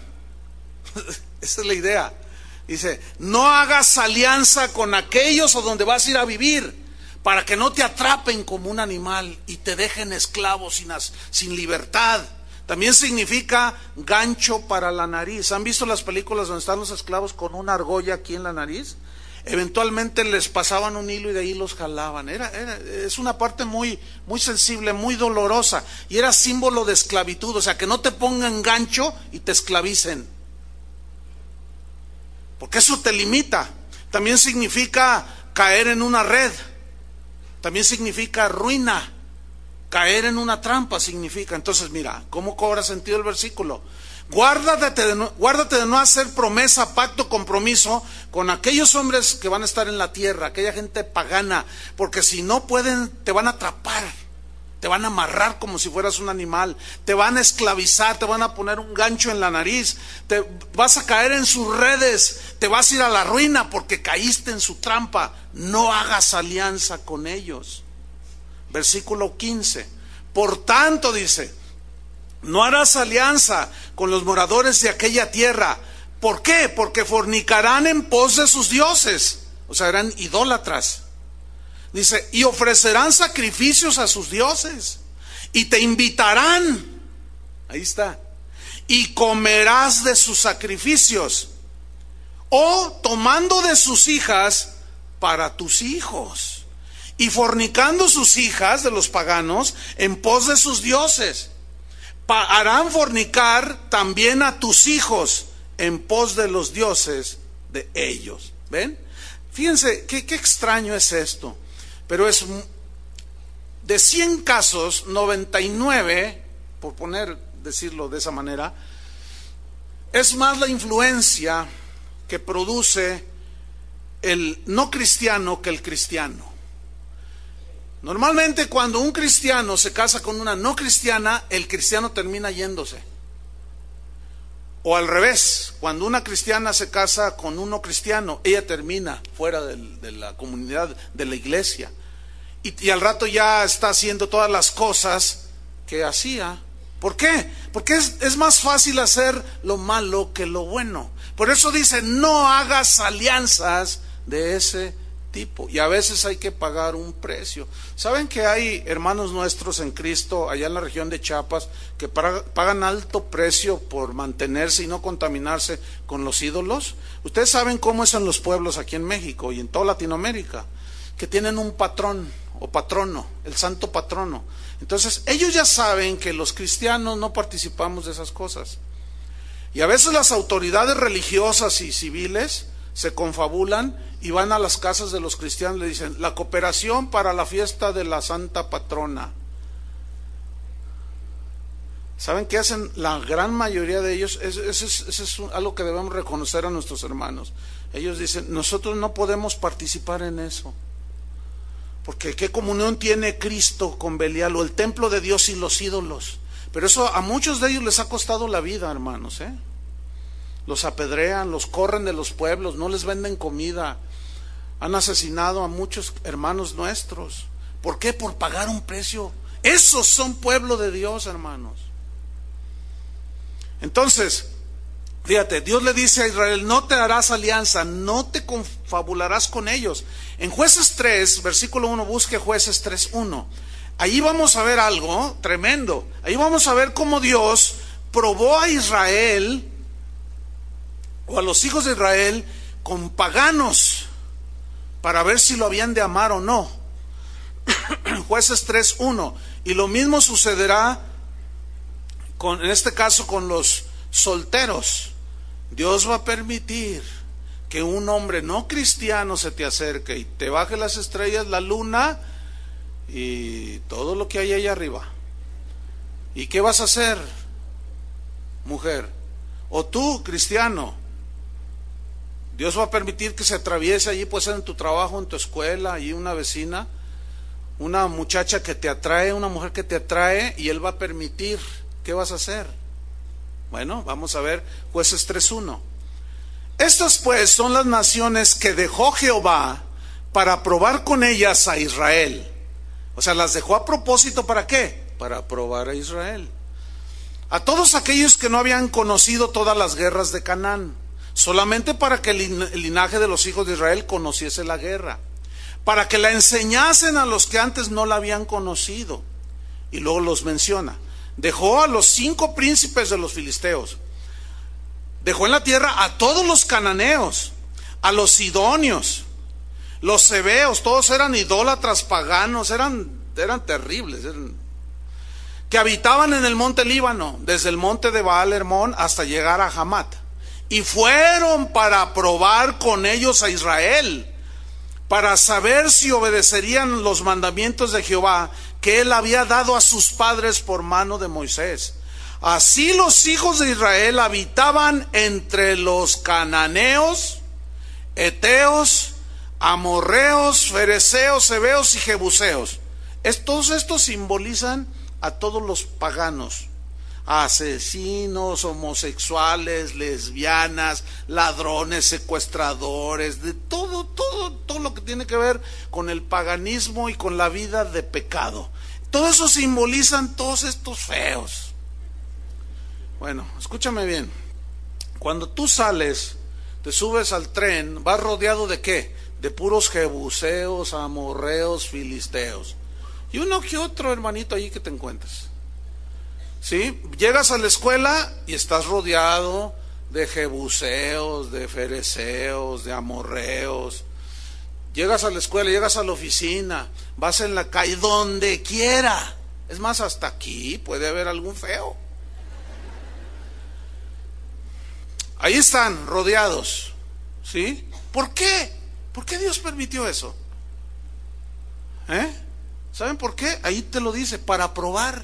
Speaker 1: Esa es la idea. Dice, no hagas alianza con aquellos a donde vas a ir a vivir, para que no te atrapen como un animal y te dejen esclavo sin, sin libertad. También significa gancho para la nariz. ¿Han visto las películas donde están los esclavos con una argolla aquí en la nariz? Eventualmente les pasaban un hilo y de ahí los jalaban. Era, es una parte muy, muy sensible, muy dolorosa. Y era símbolo de esclavitud, o sea, que no te pongan gancho y te esclavicen. Porque eso te limita. También significa caer en una red. También significa ruina. Caer en una trampa significa. Entonces, mira, ¿cómo cobra sentido el versículo? Guárdate de, no, de no hacer promesa, pacto, compromiso con aquellos hombres que van a estar en la tierra, aquella gente pagana, porque si no pueden, te van a atrapar. te van a amarrar como si fueras un animal, te van a esclavizar, te van a poner un gancho en la nariz, te vas a caer en sus redes, te vas a ir a la ruina porque caíste en su trampa. No hagas alianza con ellos. Versículo 15. Por tanto, dice, no harás alianza con los moradores de aquella tierra. ¿Por qué? Porque fornicarán en pos de sus dioses. O sea, eran idólatras. Dice, y ofrecerán sacrificios a sus dioses. Y te invitarán. Ahí está. Y comerás de sus sacrificios. O tomando de sus hijas para tus hijos. Y fornicando sus hijas de los paganos en pos de sus dioses. Harán fornicar también a tus hijos en pos de los dioses de ellos. ¿Ven? Fíjense, qué, qué extraño es esto. Pero es de 100 casos, 99, por poner, decirlo de esa manera, es más la influencia que produce el no cristiano que el cristiano. Normalmente cuando un cristiano se casa con una no cristiana, el cristiano termina yéndose. O al revés, cuando una cristiana se casa con un no cristiano, ella termina fuera de la comunidad, de la iglesia y, al rato ya está haciendo todas las cosas que hacía. ¿Por qué? Porque es, es, más fácil hacer lo malo que lo bueno. Por eso dice, no hagas alianzas de ese tipo. Y a veces hay que pagar un precio. ¿Saben que hay hermanos nuestros en Cristo allá en la región de Chiapas que pagan alto precio por mantenerse y no contaminarse con los ídolos? Ustedes saben cómo es en los pueblos aquí en México y en toda Latinoamérica, que tienen un patrón o patrono, el santo patrono. Entonces, ellos ya saben que los cristianos no participamos de esas cosas. Y a veces las autoridades religiosas y civiles se confabulan y van a las casas de los cristianos le dicen, la cooperación para la fiesta de la santa patrona. ¿Saben qué hacen la gran mayoría de ellos? Eso es algo que debemos reconocer a nuestros hermanos. Ellos dicen, nosotros no podemos participar en eso. Porque qué comunión tiene Cristo con Belial o el templo de Dios y los ídolos. Pero eso a muchos de ellos les ha costado la vida, hermanos. ¿eh? Los apedrean, los corren de los pueblos, no les venden comida. Han asesinado a muchos hermanos nuestros. ¿Por qué? Por pagar un precio. Esos son pueblo de Dios, hermanos. Entonces, Fíjate, Dios le dice a Israel, no te harás alianza, no te confabularás con ellos. En jueces 3, versículo 1, busque jueces 3, 1. Ahí vamos a ver algo tremendo. Ahí vamos a ver cómo Dios probó a Israel o a los hijos de Israel con paganos para ver si lo habían de amar o no. jueces 3, 1. Y lo mismo sucederá con, en este caso con los solteros. Dios va a permitir que un hombre no cristiano se te acerque y te baje las estrellas, la luna y todo lo que hay ahí arriba. ¿Y qué vas a hacer, mujer? O tú, cristiano, Dios va a permitir que se atraviese allí, puede ser en tu trabajo, en tu escuela, allí una vecina, una muchacha que te atrae, una mujer que te atrae, y Él va a permitir. ¿Qué vas a hacer? Bueno, vamos a ver jueces 3.1. Estas pues son las naciones que dejó Jehová para probar con ellas a Israel. O sea, las dejó a propósito para qué? Para probar a Israel. A todos aquellos que no habían conocido todas las guerras de Canaán, solamente para que el linaje de los hijos de Israel conociese la guerra, para que la enseñasen a los que antes no la habían conocido. Y luego los menciona dejó a los cinco príncipes de los filisteos, dejó en la tierra a todos los cananeos, a los sidonios, los sebeos, todos eran idólatras paganos, eran, eran terribles, que habitaban en el monte Líbano, desde el monte de Baal Hermón hasta llegar a Hamat. Y fueron para probar con ellos a Israel, para saber si obedecerían los mandamientos de Jehová que él había dado a sus padres por mano de Moisés. Así los hijos de Israel habitaban entre los cananeos, eteos, amorreos, fereceos, hebeos y jebuseos. Todos estos simbolizan a todos los paganos, asesinos, homosexuales, lesbianas, ladrones, secuestradores, de todo, todo, todo lo que tiene que ver con el paganismo y con la vida de pecado. Todo eso simbolizan todos estos feos. Bueno, escúchame bien. Cuando tú sales, te subes al tren, vas rodeado de qué? De puros jebuseos, amorreos, filisteos. Y uno que otro hermanito allí que te encuentres. ¿Sí? Llegas a la escuela y estás rodeado de jebuseos, de fereceos, de amorreos. Llegas a la escuela, llegas a la oficina, vas en la calle, donde quiera. Es más, hasta aquí puede haber algún feo. Ahí están, rodeados. ¿Sí? ¿Por qué? ¿Por qué Dios permitió eso? ¿Eh? ¿Saben por qué? Ahí te lo dice, para probar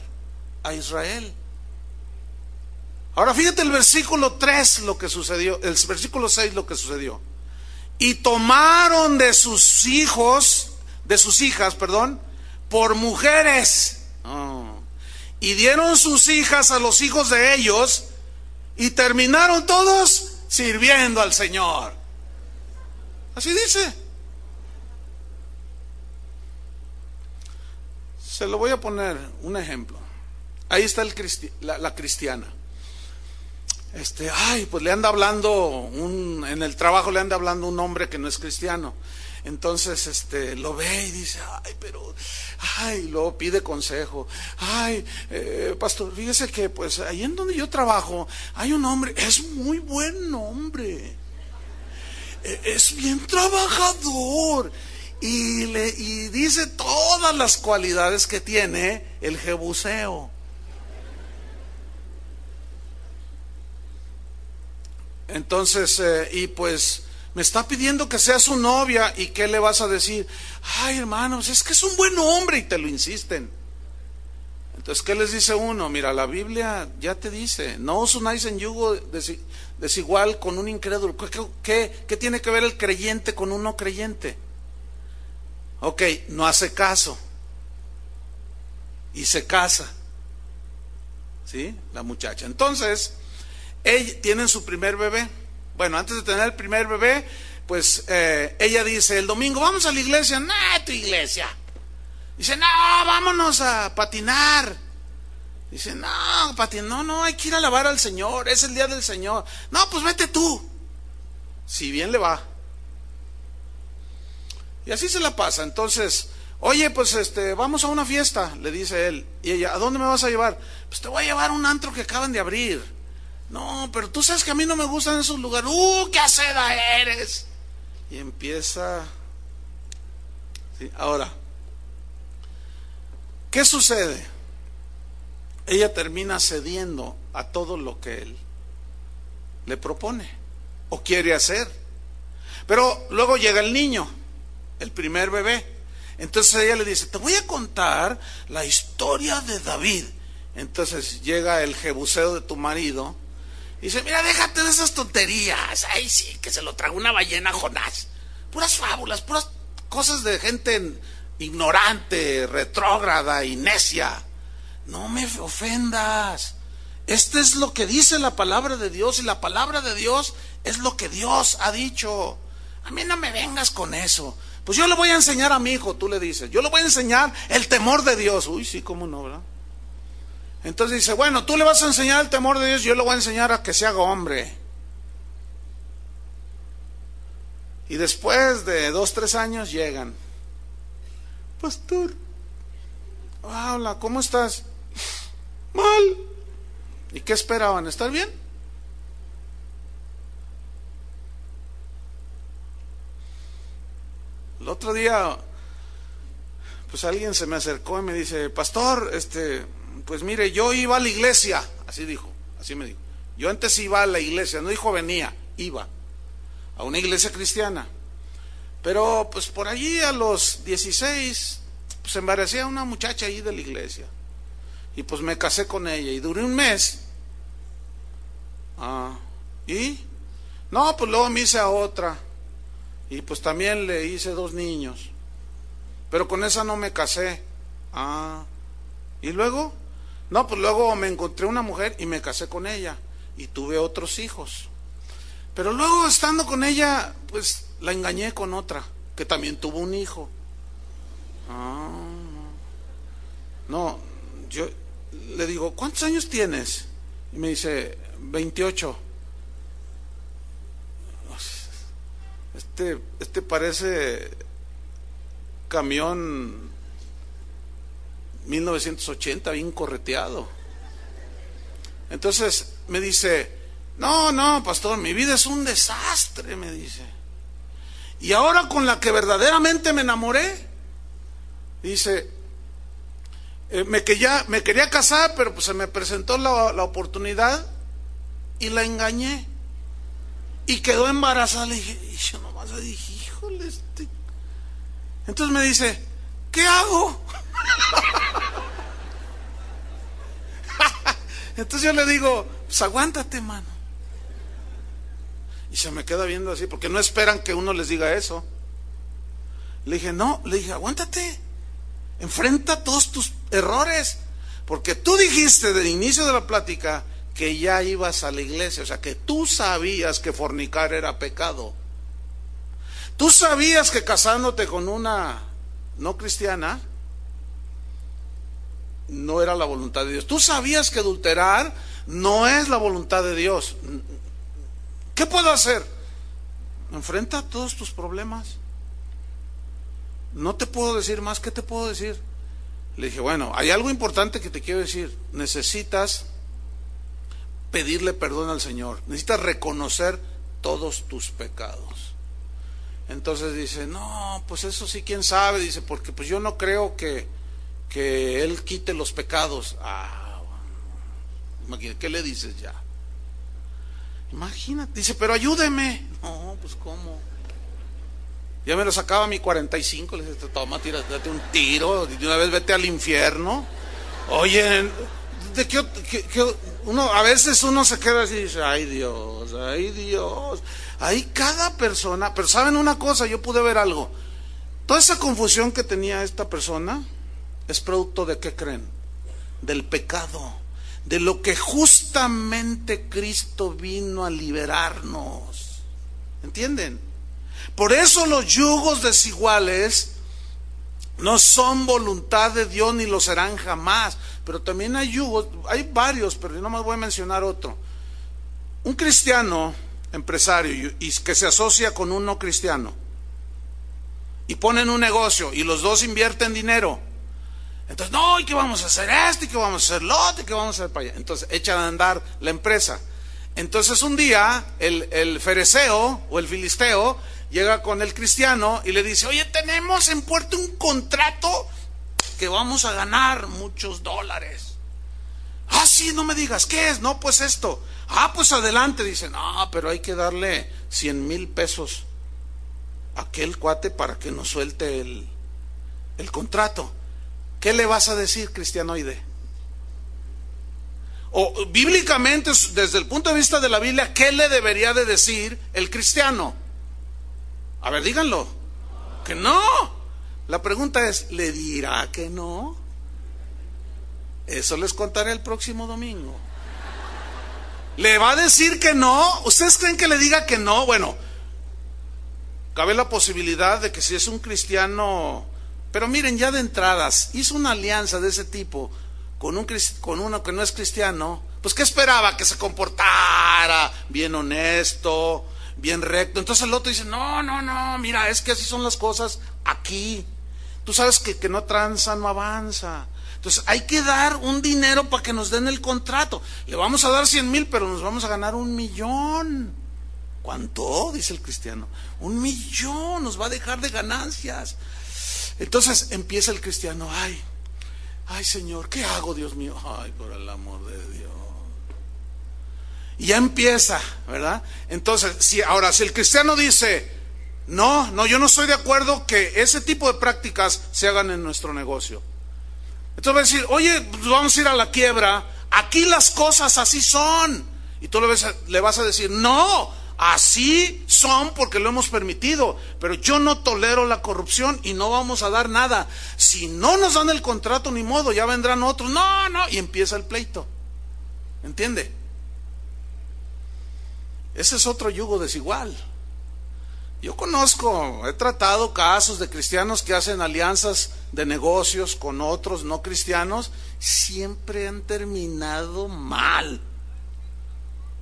Speaker 1: a Israel. Ahora fíjate el versículo 3 lo que sucedió, el versículo 6 lo que sucedió. Y tomaron de sus hijos, de sus hijas, perdón, por mujeres. Oh. Y dieron sus hijas a los hijos de ellos y terminaron todos sirviendo al Señor. Así dice. Se lo voy a poner un ejemplo. Ahí está el la, cristiana. Este, ay, pues le anda hablando un, en el trabajo le anda hablando un hombre que no es cristiano. Entonces, este, lo ve y dice, ay, pero, ay, luego pide consejo. Ay, eh, pastor, fíjese que, pues, ahí en donde yo trabajo, hay un hombre, es muy buen hombre. E, es bien trabajador. Y, le, y dice todas las cualidades que tiene el jebuseo. Entonces, eh, y pues me está pidiendo que sea su novia y ¿qué le vas a decir? Ay, hermanos, es que es un buen hombre y te lo insisten. Entonces, ¿qué les dice uno? Mira, la Biblia ya te dice, no os unáis en yugo desigual con un incrédulo. ¿Qué, qué tiene que ver el creyente con un no creyente? Ok, no hace caso y se casa. ¿Sí? La muchacha. Entonces, tienen su primer bebé. Bueno, antes de tener el primer bebé, pues eh, ella dice, el domingo vamos a la iglesia. No, tu iglesia. Dice, no, vámonos a patinar. Dice, no, patinar, no, no, hay que ir a alabar al Señor, es el día del Señor. No, pues vete tú. Si bien le va. Y así se la pasa. Entonces, oye, pues este, vamos a una fiesta, le dice él. Y ella, ¿a dónde me vas a llevar? Pues te voy a llevar a un antro que acaban de abrir. No, pero tú sabes que a mí no me gustan esos lugares. ¡Uh, qué aceda eres! Y empieza... Ahora, ¿qué sucede? Ella termina cediendo a todo lo que él le propone o quiere hacer. Pero luego llega el niño, el primer bebé. Entonces ella le dice, te voy a contar la historia de David. Entonces llega el jebuseo de tu marido Dice, mira, déjate de esas tonterías. Ay, sí, que se lo tragó una ballena Jonás. Puras fábulas, puras cosas de gente ignorante, retrógrada y necia. No me ofendas. Este es lo que dice la palabra de Dios y la palabra de Dios es lo que Dios ha dicho. A mí no me vengas con eso. Pues yo le voy a enseñar a mi hijo, tú le dices. Yo le voy a enseñar el temor de Dios. Uy, sí, cómo no, ¿verdad? Entonces dice, bueno, tú le vas a enseñar el temor de Dios, yo le voy a enseñar a que se haga hombre. Y después de dos, tres años llegan. Pastor, hola, ¿cómo estás? Mal. ¿Y qué esperaban? ¿Estar bien? El otro día, pues alguien se me acercó y me dice, pastor, este, pues mire, yo iba a la iglesia, así dijo, así me dijo. Yo antes iba a la iglesia, no dijo venía, iba a una iglesia cristiana. Pero pues por allí a los 16, pues embaracé a una muchacha ahí de la iglesia. Y pues me casé con ella y duré un mes. Ah, ¿y? No, pues luego me hice a otra. Y pues también le hice dos niños. Pero con esa no me casé. Ah, ¿y luego? No, pues luego me encontré una mujer y me casé con ella y tuve otros hijos. Pero luego estando con ella, pues la engañé con otra, que también tuvo un hijo. Ah, no, yo le digo, ¿cuántos años tienes? Y me dice, 28. Este, este parece camión 1980, bien correteado. Entonces me dice, no, no, pastor, mi vida es un desastre, me dice. Y ahora con la que verdaderamente me enamoré, dice, eh, me, quería, me quería casar, pero pues se me presentó la, la oportunidad y la engañé. Y quedó embarazada. Le dije, y yo nomás le dije, híjole, este... Entonces me dice, ¿qué hago? Entonces yo le digo, pues aguántate, mano. Y se me queda viendo así, porque no esperan que uno les diga eso. Le dije, no, le dije, aguántate. Enfrenta todos tus errores. Porque tú dijiste del inicio de la plática que ya ibas a la iglesia, o sea, que tú sabías que fornicar era pecado. Tú sabías que casándote con una no cristiana no era la voluntad de Dios. Tú sabías que adulterar no es la voluntad de Dios. ¿Qué puedo hacer? Enfrenta todos tus problemas. No te puedo decir más, ¿qué te puedo decir? Le dije, bueno, hay algo importante que te quiero decir. Necesitas pedirle perdón al Señor. Necesitas reconocer todos tus pecados. Entonces dice, no, pues eso sí, quién sabe. Dice, porque pues yo no creo que, que Él quite los pecados. Ah, ¿qué le dices ya? Imagínate, dice, pero ayúdeme. No, pues cómo. Ya me lo sacaba mi 45, le dije, toma, tírate un tiro, de una vez vete al infierno. Oye, de qué, uno, a veces uno se queda así y dice, ay Dios, ay Dios. Ahí cada persona, pero saben una cosa, yo pude ver algo. Toda esa confusión que tenía esta persona es producto de qué creen? Del pecado, de lo que justamente Cristo vino a liberarnos. ¿Entienden? Por eso los yugos desiguales no son voluntad de Dios ni lo serán jamás. Pero también hay yugos, hay varios, pero yo no más voy a mencionar otro. Un cristiano empresario y que se asocia con un no cristiano y ponen un negocio y los dos invierten dinero. Entonces, no, ¿y qué vamos a hacer esto? ¿Y qué vamos a hacer lo otro? ¿Y qué vamos a hacer para allá? Entonces, echan a andar la empresa. Entonces, un día, el, el fereceo o el filisteo llega con el cristiano y le dice, oye, tenemos en puerto un contrato que vamos a ganar muchos dólares. Ah, sí, no me digas, ¿qué es? No, pues esto. Ah, pues adelante, dice, no, pero hay que darle 100 mil pesos a aquel cuate para que nos suelte el, el contrato. ¿Qué le vas a decir, cristianoide? O bíblicamente, desde el punto de vista de la Biblia, ¿qué le debería de decir el cristiano? A ver, díganlo. Que no. La pregunta es, ¿le dirá que no? Eso les contaré el próximo domingo. ¿Le va a decir que no? ¿Ustedes creen que le diga que no? Bueno, cabe la posibilidad de que si es un cristiano, pero miren, ya de entradas, hizo una alianza de ese tipo con, un, con uno que no es cristiano, pues ¿qué esperaba? Que se comportara bien honesto, bien recto. Entonces el otro dice, no, no, no, mira, es que así son las cosas aquí. Tú sabes que que no tranza no avanza. Entonces hay que dar un dinero para que nos den el contrato. Le vamos a dar 100 mil, pero nos vamos a ganar un millón. ¿Cuánto? Dice el cristiano. Un millón nos va a dejar de ganancias. Entonces empieza el cristiano, ay, ay Señor, ¿qué hago, Dios mío? Ay, por el amor de Dios. Y ya empieza, ¿verdad? Entonces, si ahora, si el cristiano dice, no, no, yo no estoy de acuerdo que ese tipo de prácticas se hagan en nuestro negocio. Entonces va a decir, oye, pues vamos a ir a la quiebra, aquí las cosas así son. Y tú le vas a decir, no, así son porque lo hemos permitido, pero yo no tolero la corrupción y no vamos a dar nada. Si no nos dan el contrato, ni modo, ya vendrán otros. No, no, y empieza el pleito. ¿Entiende? Ese es otro yugo desigual. Yo conozco, he tratado casos de cristianos que hacen alianzas de negocios con otros no cristianos, siempre han terminado mal.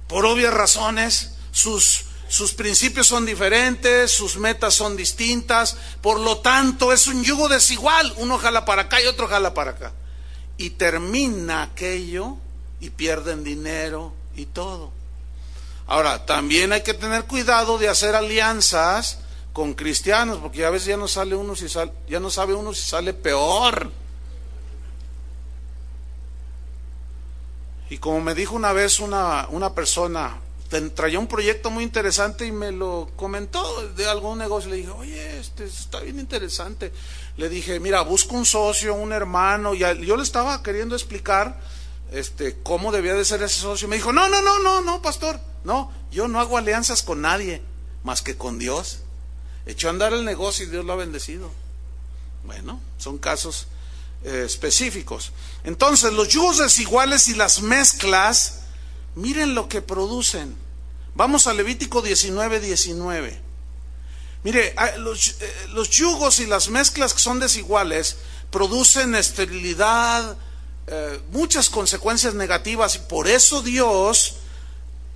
Speaker 1: Por obvias razones, sus, sus principios son diferentes, sus metas son distintas, por lo tanto es un yugo desigual, uno jala para acá y otro jala para acá. Y termina aquello y pierden dinero y todo. Ahora, también hay que tener cuidado de hacer alianzas con cristianos, porque a veces ya no sale uno si sale, ya no sabe uno si sale peor. Y como me dijo una vez una, una persona, traía un proyecto muy interesante y me lo comentó de algún negocio. Le dije, oye, este está bien interesante. Le dije, mira, busco un socio, un hermano. Y yo le estaba queriendo explicar este, cómo debía de ser ese socio. Me dijo, no, no, no, no, no, pastor. No, yo no hago alianzas con nadie más que con Dios. Echó a andar el negocio y Dios lo ha bendecido. Bueno, son casos eh, específicos. Entonces, los yugos desiguales y las mezclas, miren lo que producen. Vamos a Levítico 19, 19. Mire, ah, los, eh, los yugos y las mezclas que son desiguales producen esterilidad, eh, muchas consecuencias negativas y por eso Dios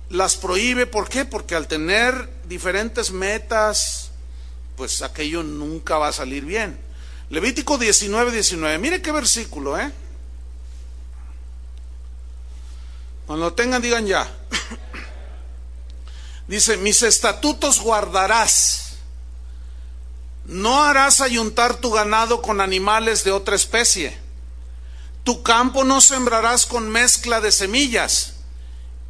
Speaker 1: las prohíbe. ¿Por qué? Porque al tener diferentes metas, pues aquello nunca va a salir bien. Levítico 19, 19. Mire qué versículo, ¿eh? Cuando lo tengan, digan ya. Dice, mis estatutos guardarás. No harás ayuntar tu ganado con animales de otra especie. Tu campo no sembrarás con mezcla de semillas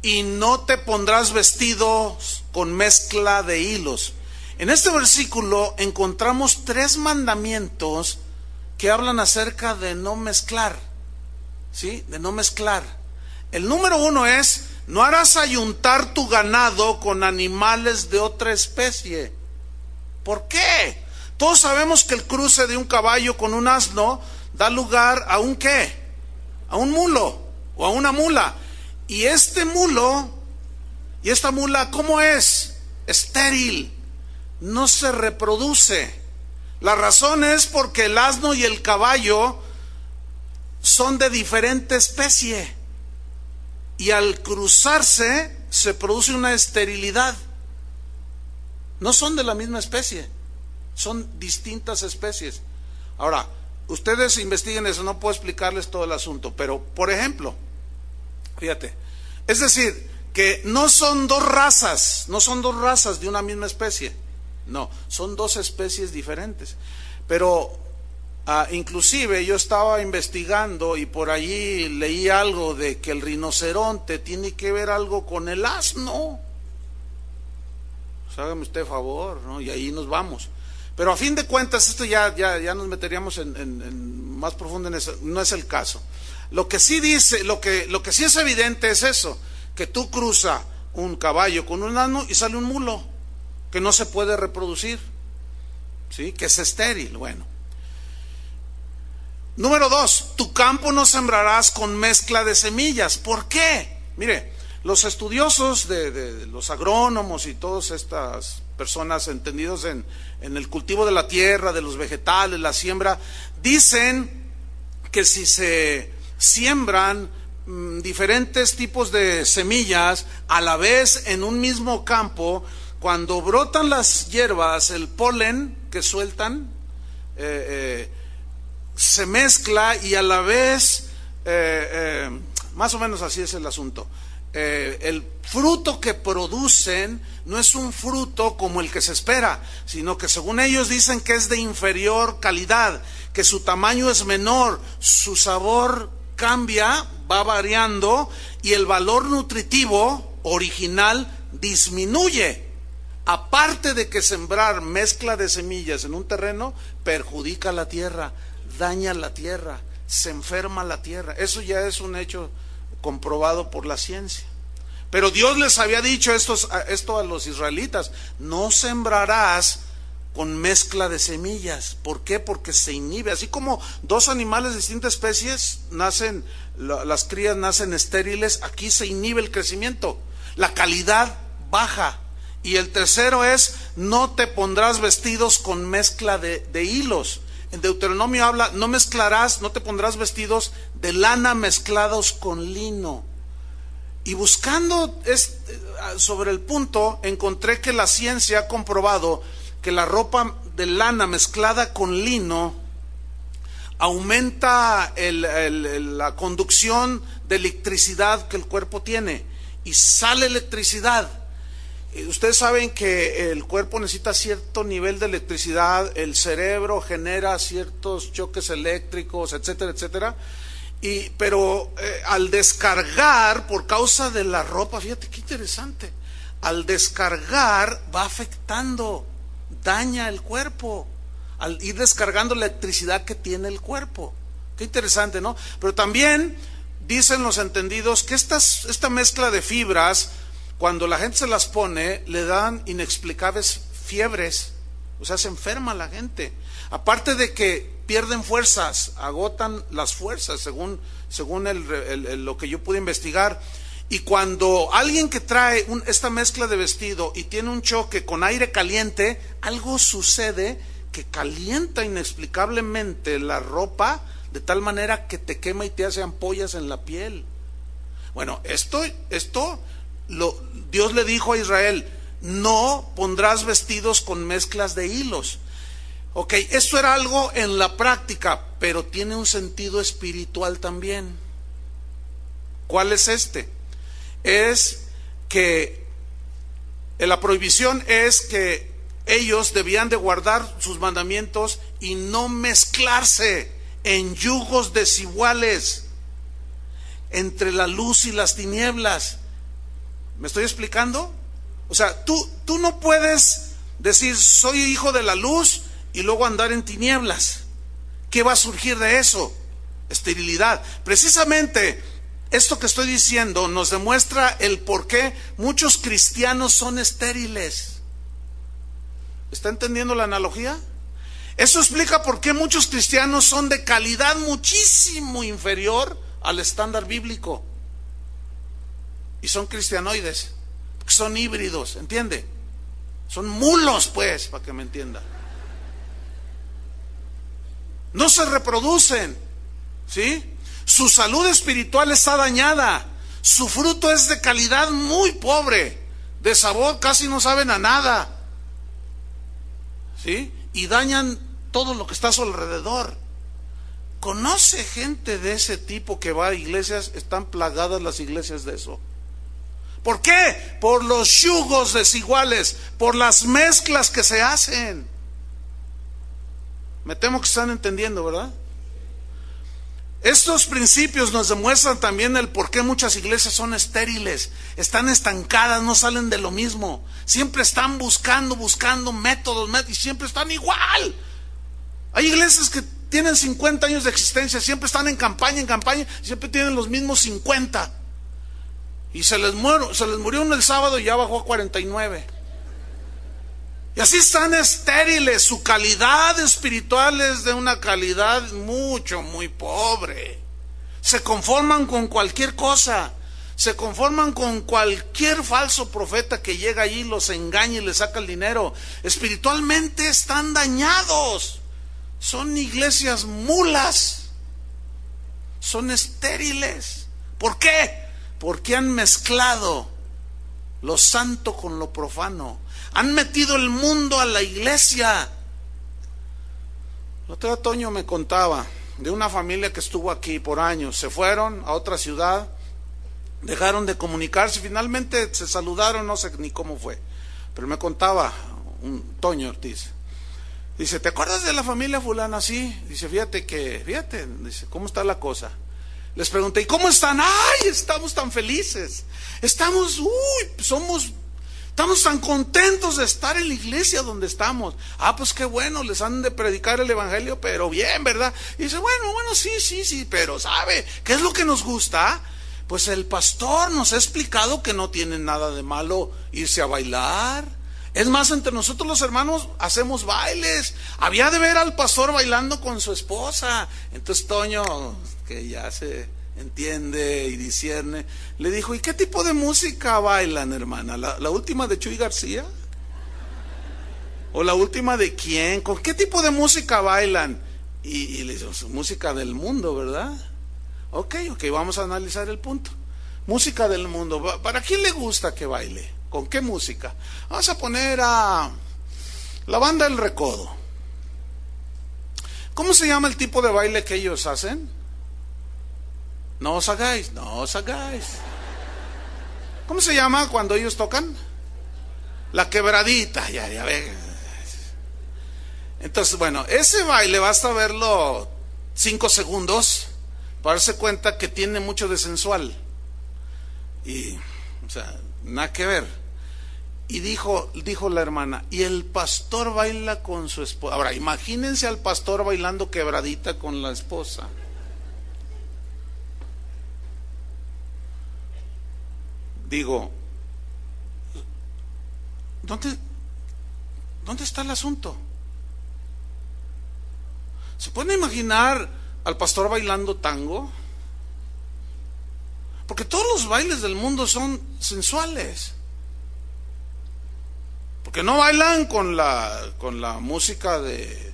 Speaker 1: y no te pondrás vestidos con mezcla de hilos. En este versículo encontramos tres mandamientos que hablan acerca de no mezclar, ¿sí? De no mezclar. El número uno es, no harás ayuntar tu ganado con animales de otra especie. ¿Por qué? Todos sabemos que el cruce de un caballo con un asno da lugar a un qué? A un mulo o a una mula. Y este mulo, y esta mula, ¿cómo es? Estéril, no se reproduce. La razón es porque el asno y el caballo son de diferente especie. Y al cruzarse se produce una esterilidad. No son de la misma especie, son distintas especies. Ahora, ustedes investiguen eso, no puedo explicarles todo el asunto, pero por ejemplo, Fíjate. Es decir, que no son dos razas, no son dos razas de una misma especie. No, son dos especies diferentes. Pero ah, inclusive yo estaba investigando y por allí leí algo de que el rinoceronte tiene que ver algo con el asno. Pues hágame usted favor, ¿no? Y ahí nos vamos. Pero a fin de cuentas, esto ya, ya, ya nos meteríamos en, más profundo en eso. No es el caso. Lo que sí dice, lo que, lo que sí es evidente es eso, que tú cruzas un caballo con un asno y sale un mulo que no se puede reproducir, ¿sí? que es estéril. Bueno. Número dos, tu campo no sembrarás con mezcla de semillas. ¿Por qué? Mire, los estudiosos de, los agrónomos y todas estas personas entendidos en, en el cultivo de la tierra, de los vegetales, la siembra, dicen que si se siembran mm, diferentes tipos de semillas a la vez en un mismo campo, cuando brotan las hierbas, el polen que sueltan eh, eh, se mezcla y a la vez, eh, más o menos así es el asunto, el fruto que producen no es un fruto como el que se espera, sino que según ellos dicen que es de inferior calidad, que su tamaño es menor, su sabor cambia, va variando y el valor nutritivo original disminuye. Aparte de que sembrar mezcla de semillas en un terreno perjudica la tierra, daña la tierra, se enferma la tierra. Eso ya es un hecho comprobado por la ciencia. Pero Dios les había dicho estos, esto a los israelitas, no sembrarás con mezcla de semillas. ¿Por qué? Porque se inhibe. Así como dos animales de distintas especies nacen, las crías nacen estériles, aquí se inhibe el crecimiento. La calidad baja. Y el tercero es, no te pondrás vestidos con mezcla de, de hilos. En Deuteronomio habla, no mezclarás, no te pondrás vestidos de lana mezclados con lino. Y buscando eh, sobre el punto, encontré que la ciencia ha comprobado que la ropa de lana mezclada con lino aumenta la conducción de electricidad que el cuerpo tiene y sale electricidad. Eh, ustedes saben que el cuerpo necesita cierto nivel de electricidad, el cerebro genera ciertos choques eléctricos, etcétera, etcétera. Y, pero eh, al descargar, por causa de la ropa, fíjate qué interesante, al descargar va afectando, daña el cuerpo, al ir descargando la electricidad que tiene el cuerpo. Qué interesante, ¿no? Pero también dicen los entendidos que esta mezcla de fibras, cuando la gente se las pone, le dan inexplicables fiebres, o sea, se enferma la gente. Aparte de que pierden fuerzas, agotan las fuerzas, según, según lo que yo pude investigar. Y cuando alguien que trae esta mezcla de vestido y tiene un choque con aire caliente, algo sucede que calienta inexplicablemente la ropa de tal manera que te quema y te hace ampollas en la piel. Bueno, esto, esto Dios le dijo a Israel, no pondrás vestidos con mezclas de hilos. Ok, esto era algo en la práctica, pero tiene un sentido espiritual también. ¿Cuál es este? Es que la prohibición es que ellos debían de guardar sus mandamientos y no mezclarse en yugos desiguales entre la luz y las tinieblas. ¿Me estoy explicando? O sea, tú, tú no puedes decir soy hijo de la luz y luego andar en tinieblas. ¿Qué va a surgir de eso? Esterilidad. Precisamente esto que estoy diciendo nos demuestra el por qué muchos cristianos son estériles. ¿Está entendiendo la analogía? Eso explica por qué muchos cristianos son de calidad muchísimo inferior al estándar bíblico. Y son cristianoides, son híbridos, ¿entiende? Son mulos, pues, para que me entienda no se reproducen, ¿sí? Su salud espiritual está dañada, su fruto es de calidad muy pobre, de sabor casi no saben a nada, ¿sí? Y dañan todo lo que está a su alrededor. Conoce gente de ese tipo que va a iglesias, están plagadas las iglesias de eso. ¿Por qué? Por los yugos desiguales, por las mezclas que se hacen. Me temo que están entendiendo, ¿verdad? Estos principios nos demuestran también el por qué muchas iglesias son estériles, están estancadas, no salen de lo mismo. Siempre están buscando, buscando métodos, y siempre están igual. Hay iglesias que tienen 50 años de existencia, siempre están en campaña, en campaña, siempre tienen los mismos 50. Y se les, muero, se les murió uno el sábado y ya bajó a 49. Y así están estériles, su calidad espiritual es de una calidad mucho, muy pobre. Se conforman con cualquier cosa, se conforman con cualquier falso profeta que llega allí, los engaña y les saca el dinero. Espiritualmente están dañados, son iglesias mulas, son estériles. ¿Por qué? Porque han mezclado lo santo con lo profano han metido el mundo a la iglesia. El otro Toño me contaba de una familia que estuvo aquí por años. Se fueron a otra ciudad, dejaron de comunicarse, finalmente se saludaron, no sé ni cómo fue. Pero me contaba un Toño Ortiz. Dice, ¿te acuerdas de la familia fulana? Sí. Dice, fíjate que, fíjate, dice, ¿cómo está la cosa? Les pregunté, ¿y cómo están? ¡Ay, estamos tan felices! Estamos, uy, somos Estamos tan contentos de estar en la iglesia donde estamos. Ah, pues qué bueno, les han de predicar el evangelio, pero bien, ¿verdad? Y dice, bueno, bueno, sí, sí, sí, pero ¿sabe qué es lo que nos gusta? Pues el pastor nos ha explicado que no tiene nada de malo irse a bailar. Es más, entre nosotros los hermanos hacemos bailes. Había de ver al pastor bailando con su esposa. Entonces Toño, que ya se entiende y discierne, le dijo, ¿y qué tipo de música bailan, hermana? ¿La, última de Chuy García? ¿O la última de quién? ¿Con qué tipo de música bailan? Y, le dijo, música del mundo, ¿verdad? Ok, ok, vamos a analizar el punto. Música del mundo. ¿Para quién le gusta que baile? ¿Con qué música? Vamos a poner a la banda El Recodo. ¿Cómo se llama el tipo de baile que ellos hacen? No os hagáis, no os hagáis. ¿Cómo se llama cuando ellos tocan? La quebradita, ya, ya ve. Entonces, bueno, ese baile basta verlo cinco segundos para darse cuenta que tiene mucho de sensual. Y, o sea, nada que ver. Y dijo, dijo la hermana, y el pastor baila con su esposa. Ahora, imagínense al pastor bailando quebradita con la esposa. Digo, ¿dónde, ¿dónde está el asunto? ¿Se puede imaginar al pastor bailando tango? Porque todos los bailes del mundo son sensuales. Porque no bailan con la, con la música de,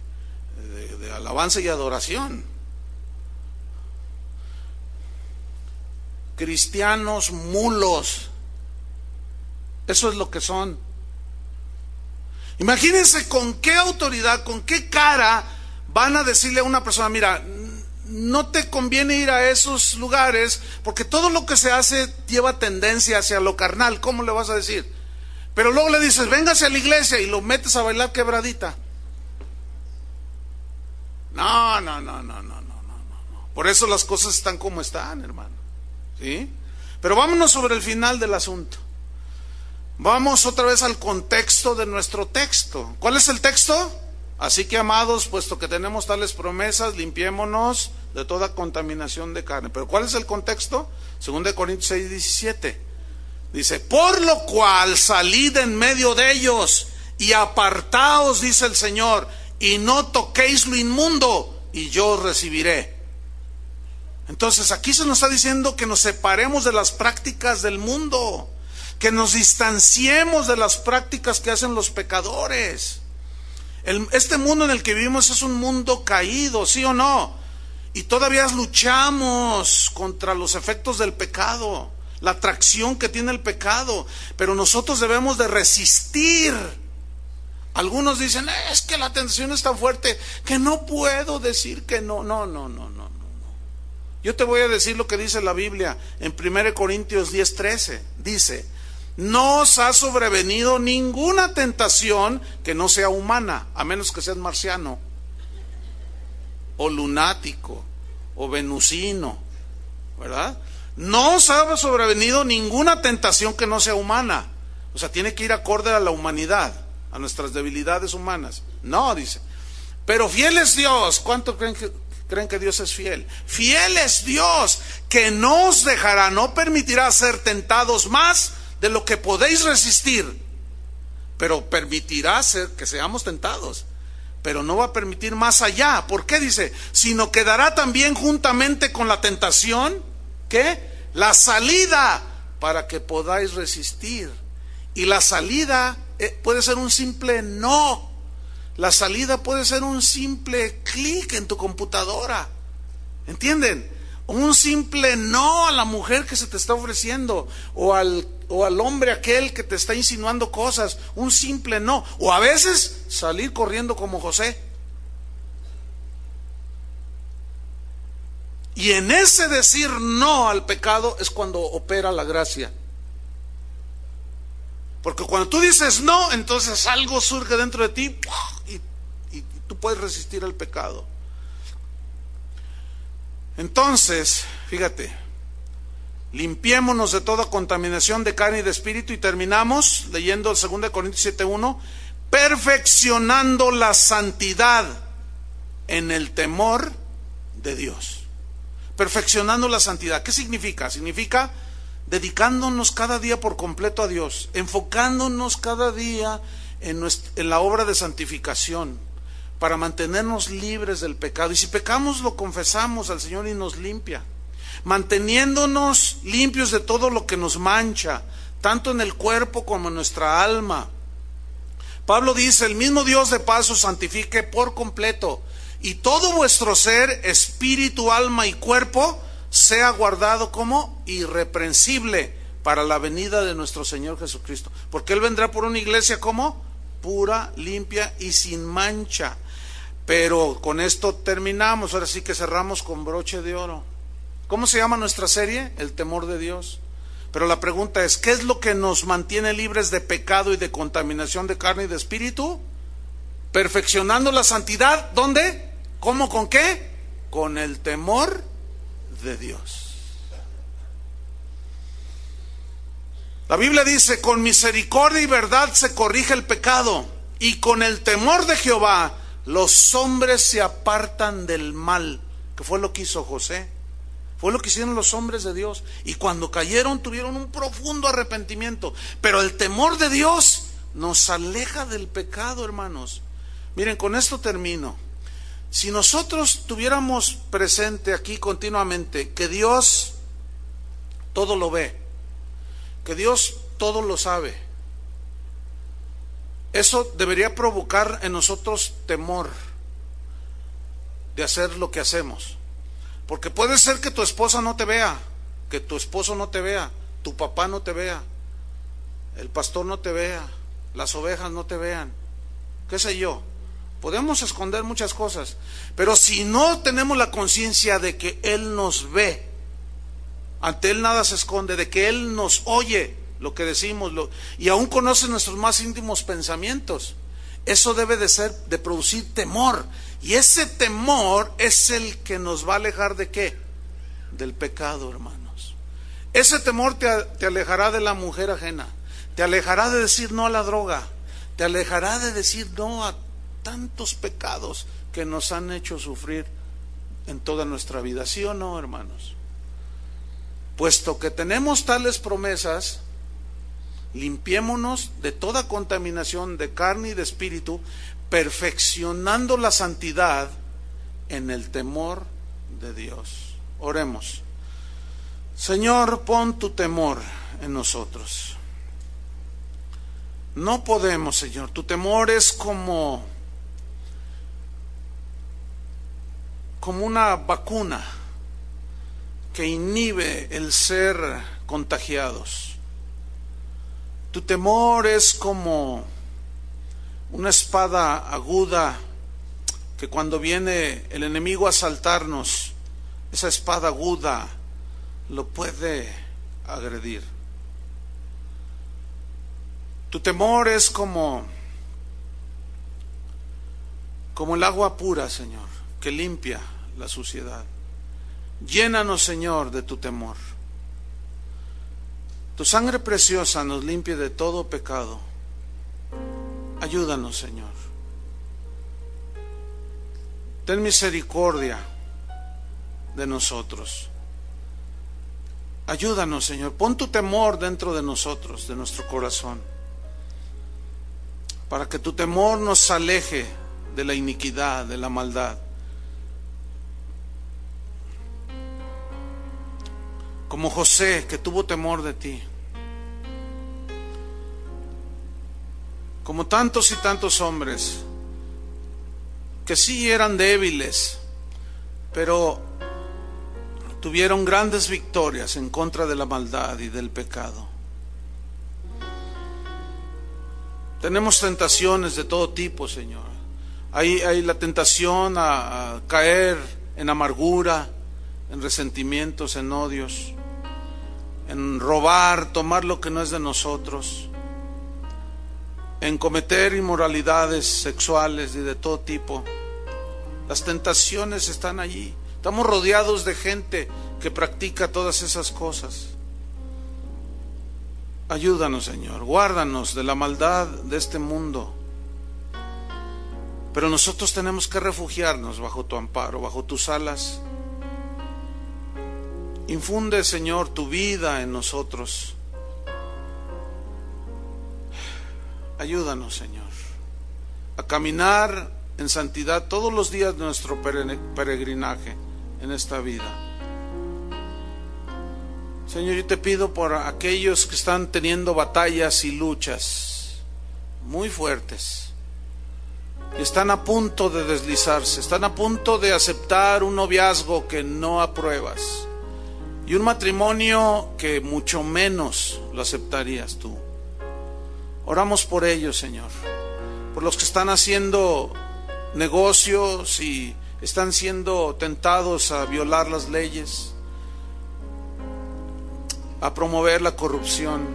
Speaker 1: de alabanza y adoración. Cristianos mulos. Eso es lo que son. Imagínense con qué autoridad, con qué cara van a decirle a una persona, mira, no te conviene ir a esos lugares porque todo lo que se hace lleva tendencia hacia lo carnal. ¿Cómo le vas a decir? Pero luego le dices, véngase a la iglesia y lo metes a bailar quebradita. No, no, no, no, no, no, no. Por eso las cosas están como están, hermano. ¿Sí? Pero vámonos sobre el final del asunto. Vamos otra vez al contexto de nuestro texto. ¿Cuál es el texto? Así que, amados, puesto que tenemos tales promesas, limpiémonos de toda contaminación de carne. Pero ¿cuál es el contexto? Según de Corintios 6, 17. Dice, por lo cual salid en medio de ellos y apartaos, dice el Señor, y no toquéis lo inmundo, y yo os recibiré. Entonces aquí se nos está diciendo que nos separemos de las prácticas del mundo, que nos distanciemos de las prácticas que hacen los pecadores este mundo en el que vivimos es un mundo caído, ¿sí o no? Y todavía luchamos contra los efectos del pecado, la atracción que tiene el pecado, pero nosotros debemos de resistir. Algunos dicen, es que la tentación es tan fuerte que no puedo decir que no, no, no, no, no. Yo te voy a decir lo que dice la Biblia en 1 Corintios 10:13. Dice, no os ha sobrevenido ninguna tentación que no sea humana, a menos que seas marciano, o lunático, o venusino, ¿verdad? No os ha sobrevenido ninguna tentación que no sea humana. O sea, tiene que ir acorde a la humanidad, a nuestras debilidades humanas. No, dice. Pero fiel es Dios. ¿Cuánto creen que, creen que Dios es fiel? Fiel es Dios, que no os dejará, no permitirá ser tentados más de lo que podéis resistir, pero permitirá ser que seamos tentados, pero no va a permitir más allá. ¿Por qué dice? Sino que dará también juntamente con la tentación, ¿qué? La salida para que podáis resistir. Y la salida eh, puede ser un simple no. La salida puede ser un simple clic en tu computadora. ¿Entienden? Un simple no a la mujer que se te está ofreciendo o al o al hombre aquel que te está insinuando cosas, un simple no, o a veces salir corriendo como José. Y en ese decir no al pecado es cuando opera la gracia. Porque cuando tú dices no, entonces algo surge dentro de ti puedes resistir al pecado. Entonces, fíjate, limpiémonos de toda contaminación de carne y de espíritu y terminamos leyendo el 2 Corintios 7.1, perfeccionando la santidad en el temor de Dios. perfeccionando la santidad. ¿Qué significa? Significa dedicándonos cada día por completo a Dios, enfocándonos cada día en, en la obra de santificación para mantenernos libres del pecado. Y si pecamos, lo confesamos al Señor y nos limpia. Manteniéndonos limpios de todo lo que nos mancha, tanto en el cuerpo como en nuestra alma. Pablo dice, el mismo Dios de paz os santifique por completo, y todo vuestro ser, espíritu, alma y cuerpo, sea guardado como irreprensible para la venida de nuestro Señor Jesucristo. Porque Él vendrá por una iglesia como pura, limpia y sin mancha. Pero con esto terminamos, ahora sí que cerramos con broche de oro. ¿Cómo se llama nuestra serie? El temor de Dios. Pero la pregunta es, ¿qué es lo que nos mantiene libres de pecado y de contaminación de carne y de espíritu? Perfeccionando la santidad, ¿dónde? ¿Cómo? ¿Con qué? Con el temor de Dios. La Biblia dice, con misericordia y verdad se corrige el pecado, y con el temor de Jehová los hombres se apartan del mal, que fue lo que hizo José. Fue lo que hicieron los hombres de Dios. Y cuando cayeron tuvieron un profundo arrepentimiento. Pero el temor de Dios nos aleja del pecado, hermanos. Miren, con esto termino. Si nosotros tuviéramos presente aquí continuamente que Dios todo lo ve, que Dios todo lo sabe, eso debería provocar en nosotros temor de hacer lo que hacemos. Porque puede ser que tu esposa no te vea, que tu esposo no te vea, tu papá no te vea, el pastor no te vea, las ovejas no te vean, qué sé yo. Podemos esconder muchas cosas, pero si no tenemos la conciencia de que Él nos ve, ante Él nada se esconde, de que Él nos oye lo que decimos y aún conoce nuestros más íntimos pensamientos, eso debe de ser, de producir temor. Y ese temor es el que nos va a alejar de qué? Del pecado, hermanos. Ese temor te, te alejará de la mujer ajena, te alejará de decir no a la droga, te alejará de decir no a tantos pecados que nos han hecho sufrir en toda nuestra vida, ¿sí o no, hermanos? Puesto que tenemos tales promesas, limpiémonos de toda contaminación de carne y de espíritu, perfeccionando la santidad en el temor de Dios. Oremos. Señor, pon tu temor en nosotros. No podemos, Señor. Tu temor es como como una vacuna que inhibe el ser contagiados. Tu temor es como una espada aguda que cuando viene el enemigo a asaltarnos, esa espada aguda lo puede agredir. Tu temor es como como el agua pura, Señor, que limpia la suciedad. Llénanos, Señor, de tu temor. Tu sangre preciosa nos limpie de todo pecado. Ayúdanos, Señor. Ten misericordia de nosotros. Ayúdanos, Señor. Pon tu temor dentro de nosotros, de nuestro corazón, para que tu temor nos aleje de la iniquidad, de la maldad. Como José que tuvo temor de ti, como tantos y tantos hombres que sí eran débiles, pero tuvieron grandes victorias en contra de la maldad y del pecado. Tenemos tentaciones de todo tipo, Señor. Hay, la tentación a caer en amargura, en resentimientos, en odios en robar, tomar lo que no es de nosotros, en cometer inmoralidades sexuales y de todo tipo. Las tentaciones están allí. Estamos rodeados de gente que practica todas esas cosas. Ayúdanos, Señor, guárdanos de la maldad de este mundo. Pero nosotros tenemos que refugiarnos bajo tu amparo, bajo tus alas Infunde, Señor, tu vida en nosotros. Ayúdanos, Señor, a caminar en santidad todos los días de nuestro peregrinaje en esta vida. Señor, yo te pido por aquellos que están teniendo batallas y luchas muy fuertes. Están a punto de deslizarse, están a punto de aceptar un noviazgo que no apruebas y un matrimonio que mucho menos lo aceptarías tú. Oramos por ellos, Señor, por los que están haciendo negocios y están siendo tentados a violar las leyes, a promover la corrupción.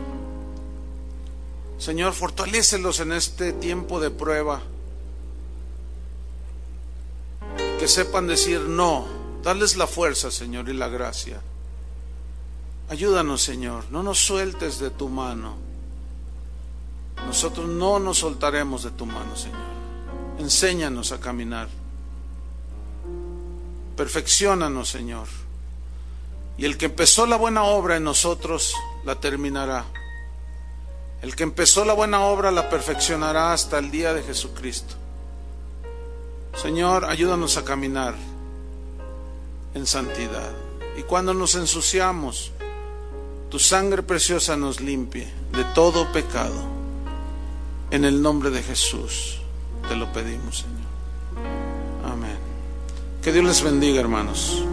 Speaker 1: Señor, fortalécelos en este tiempo de prueba. Que sepan decir no, darles la fuerza, Señor, y la gracia. Ayúdanos, Señor, no nos sueltes de tu mano. Nosotros no nos soltaremos de tu mano, Señor. Enséñanos a caminar. Perfeccionanos, Señor. Y el que empezó la buena obra en nosotros, la terminará. El que empezó la buena obra, la perfeccionará hasta el día de Jesucristo. Señor, ayúdanos a caminar en santidad. Y cuando nos ensuciamos, tu sangre preciosa nos limpie de todo pecado. En el nombre de Jesús te lo pedimos, Señor. Amén. Que Dios les bendiga, hermanos.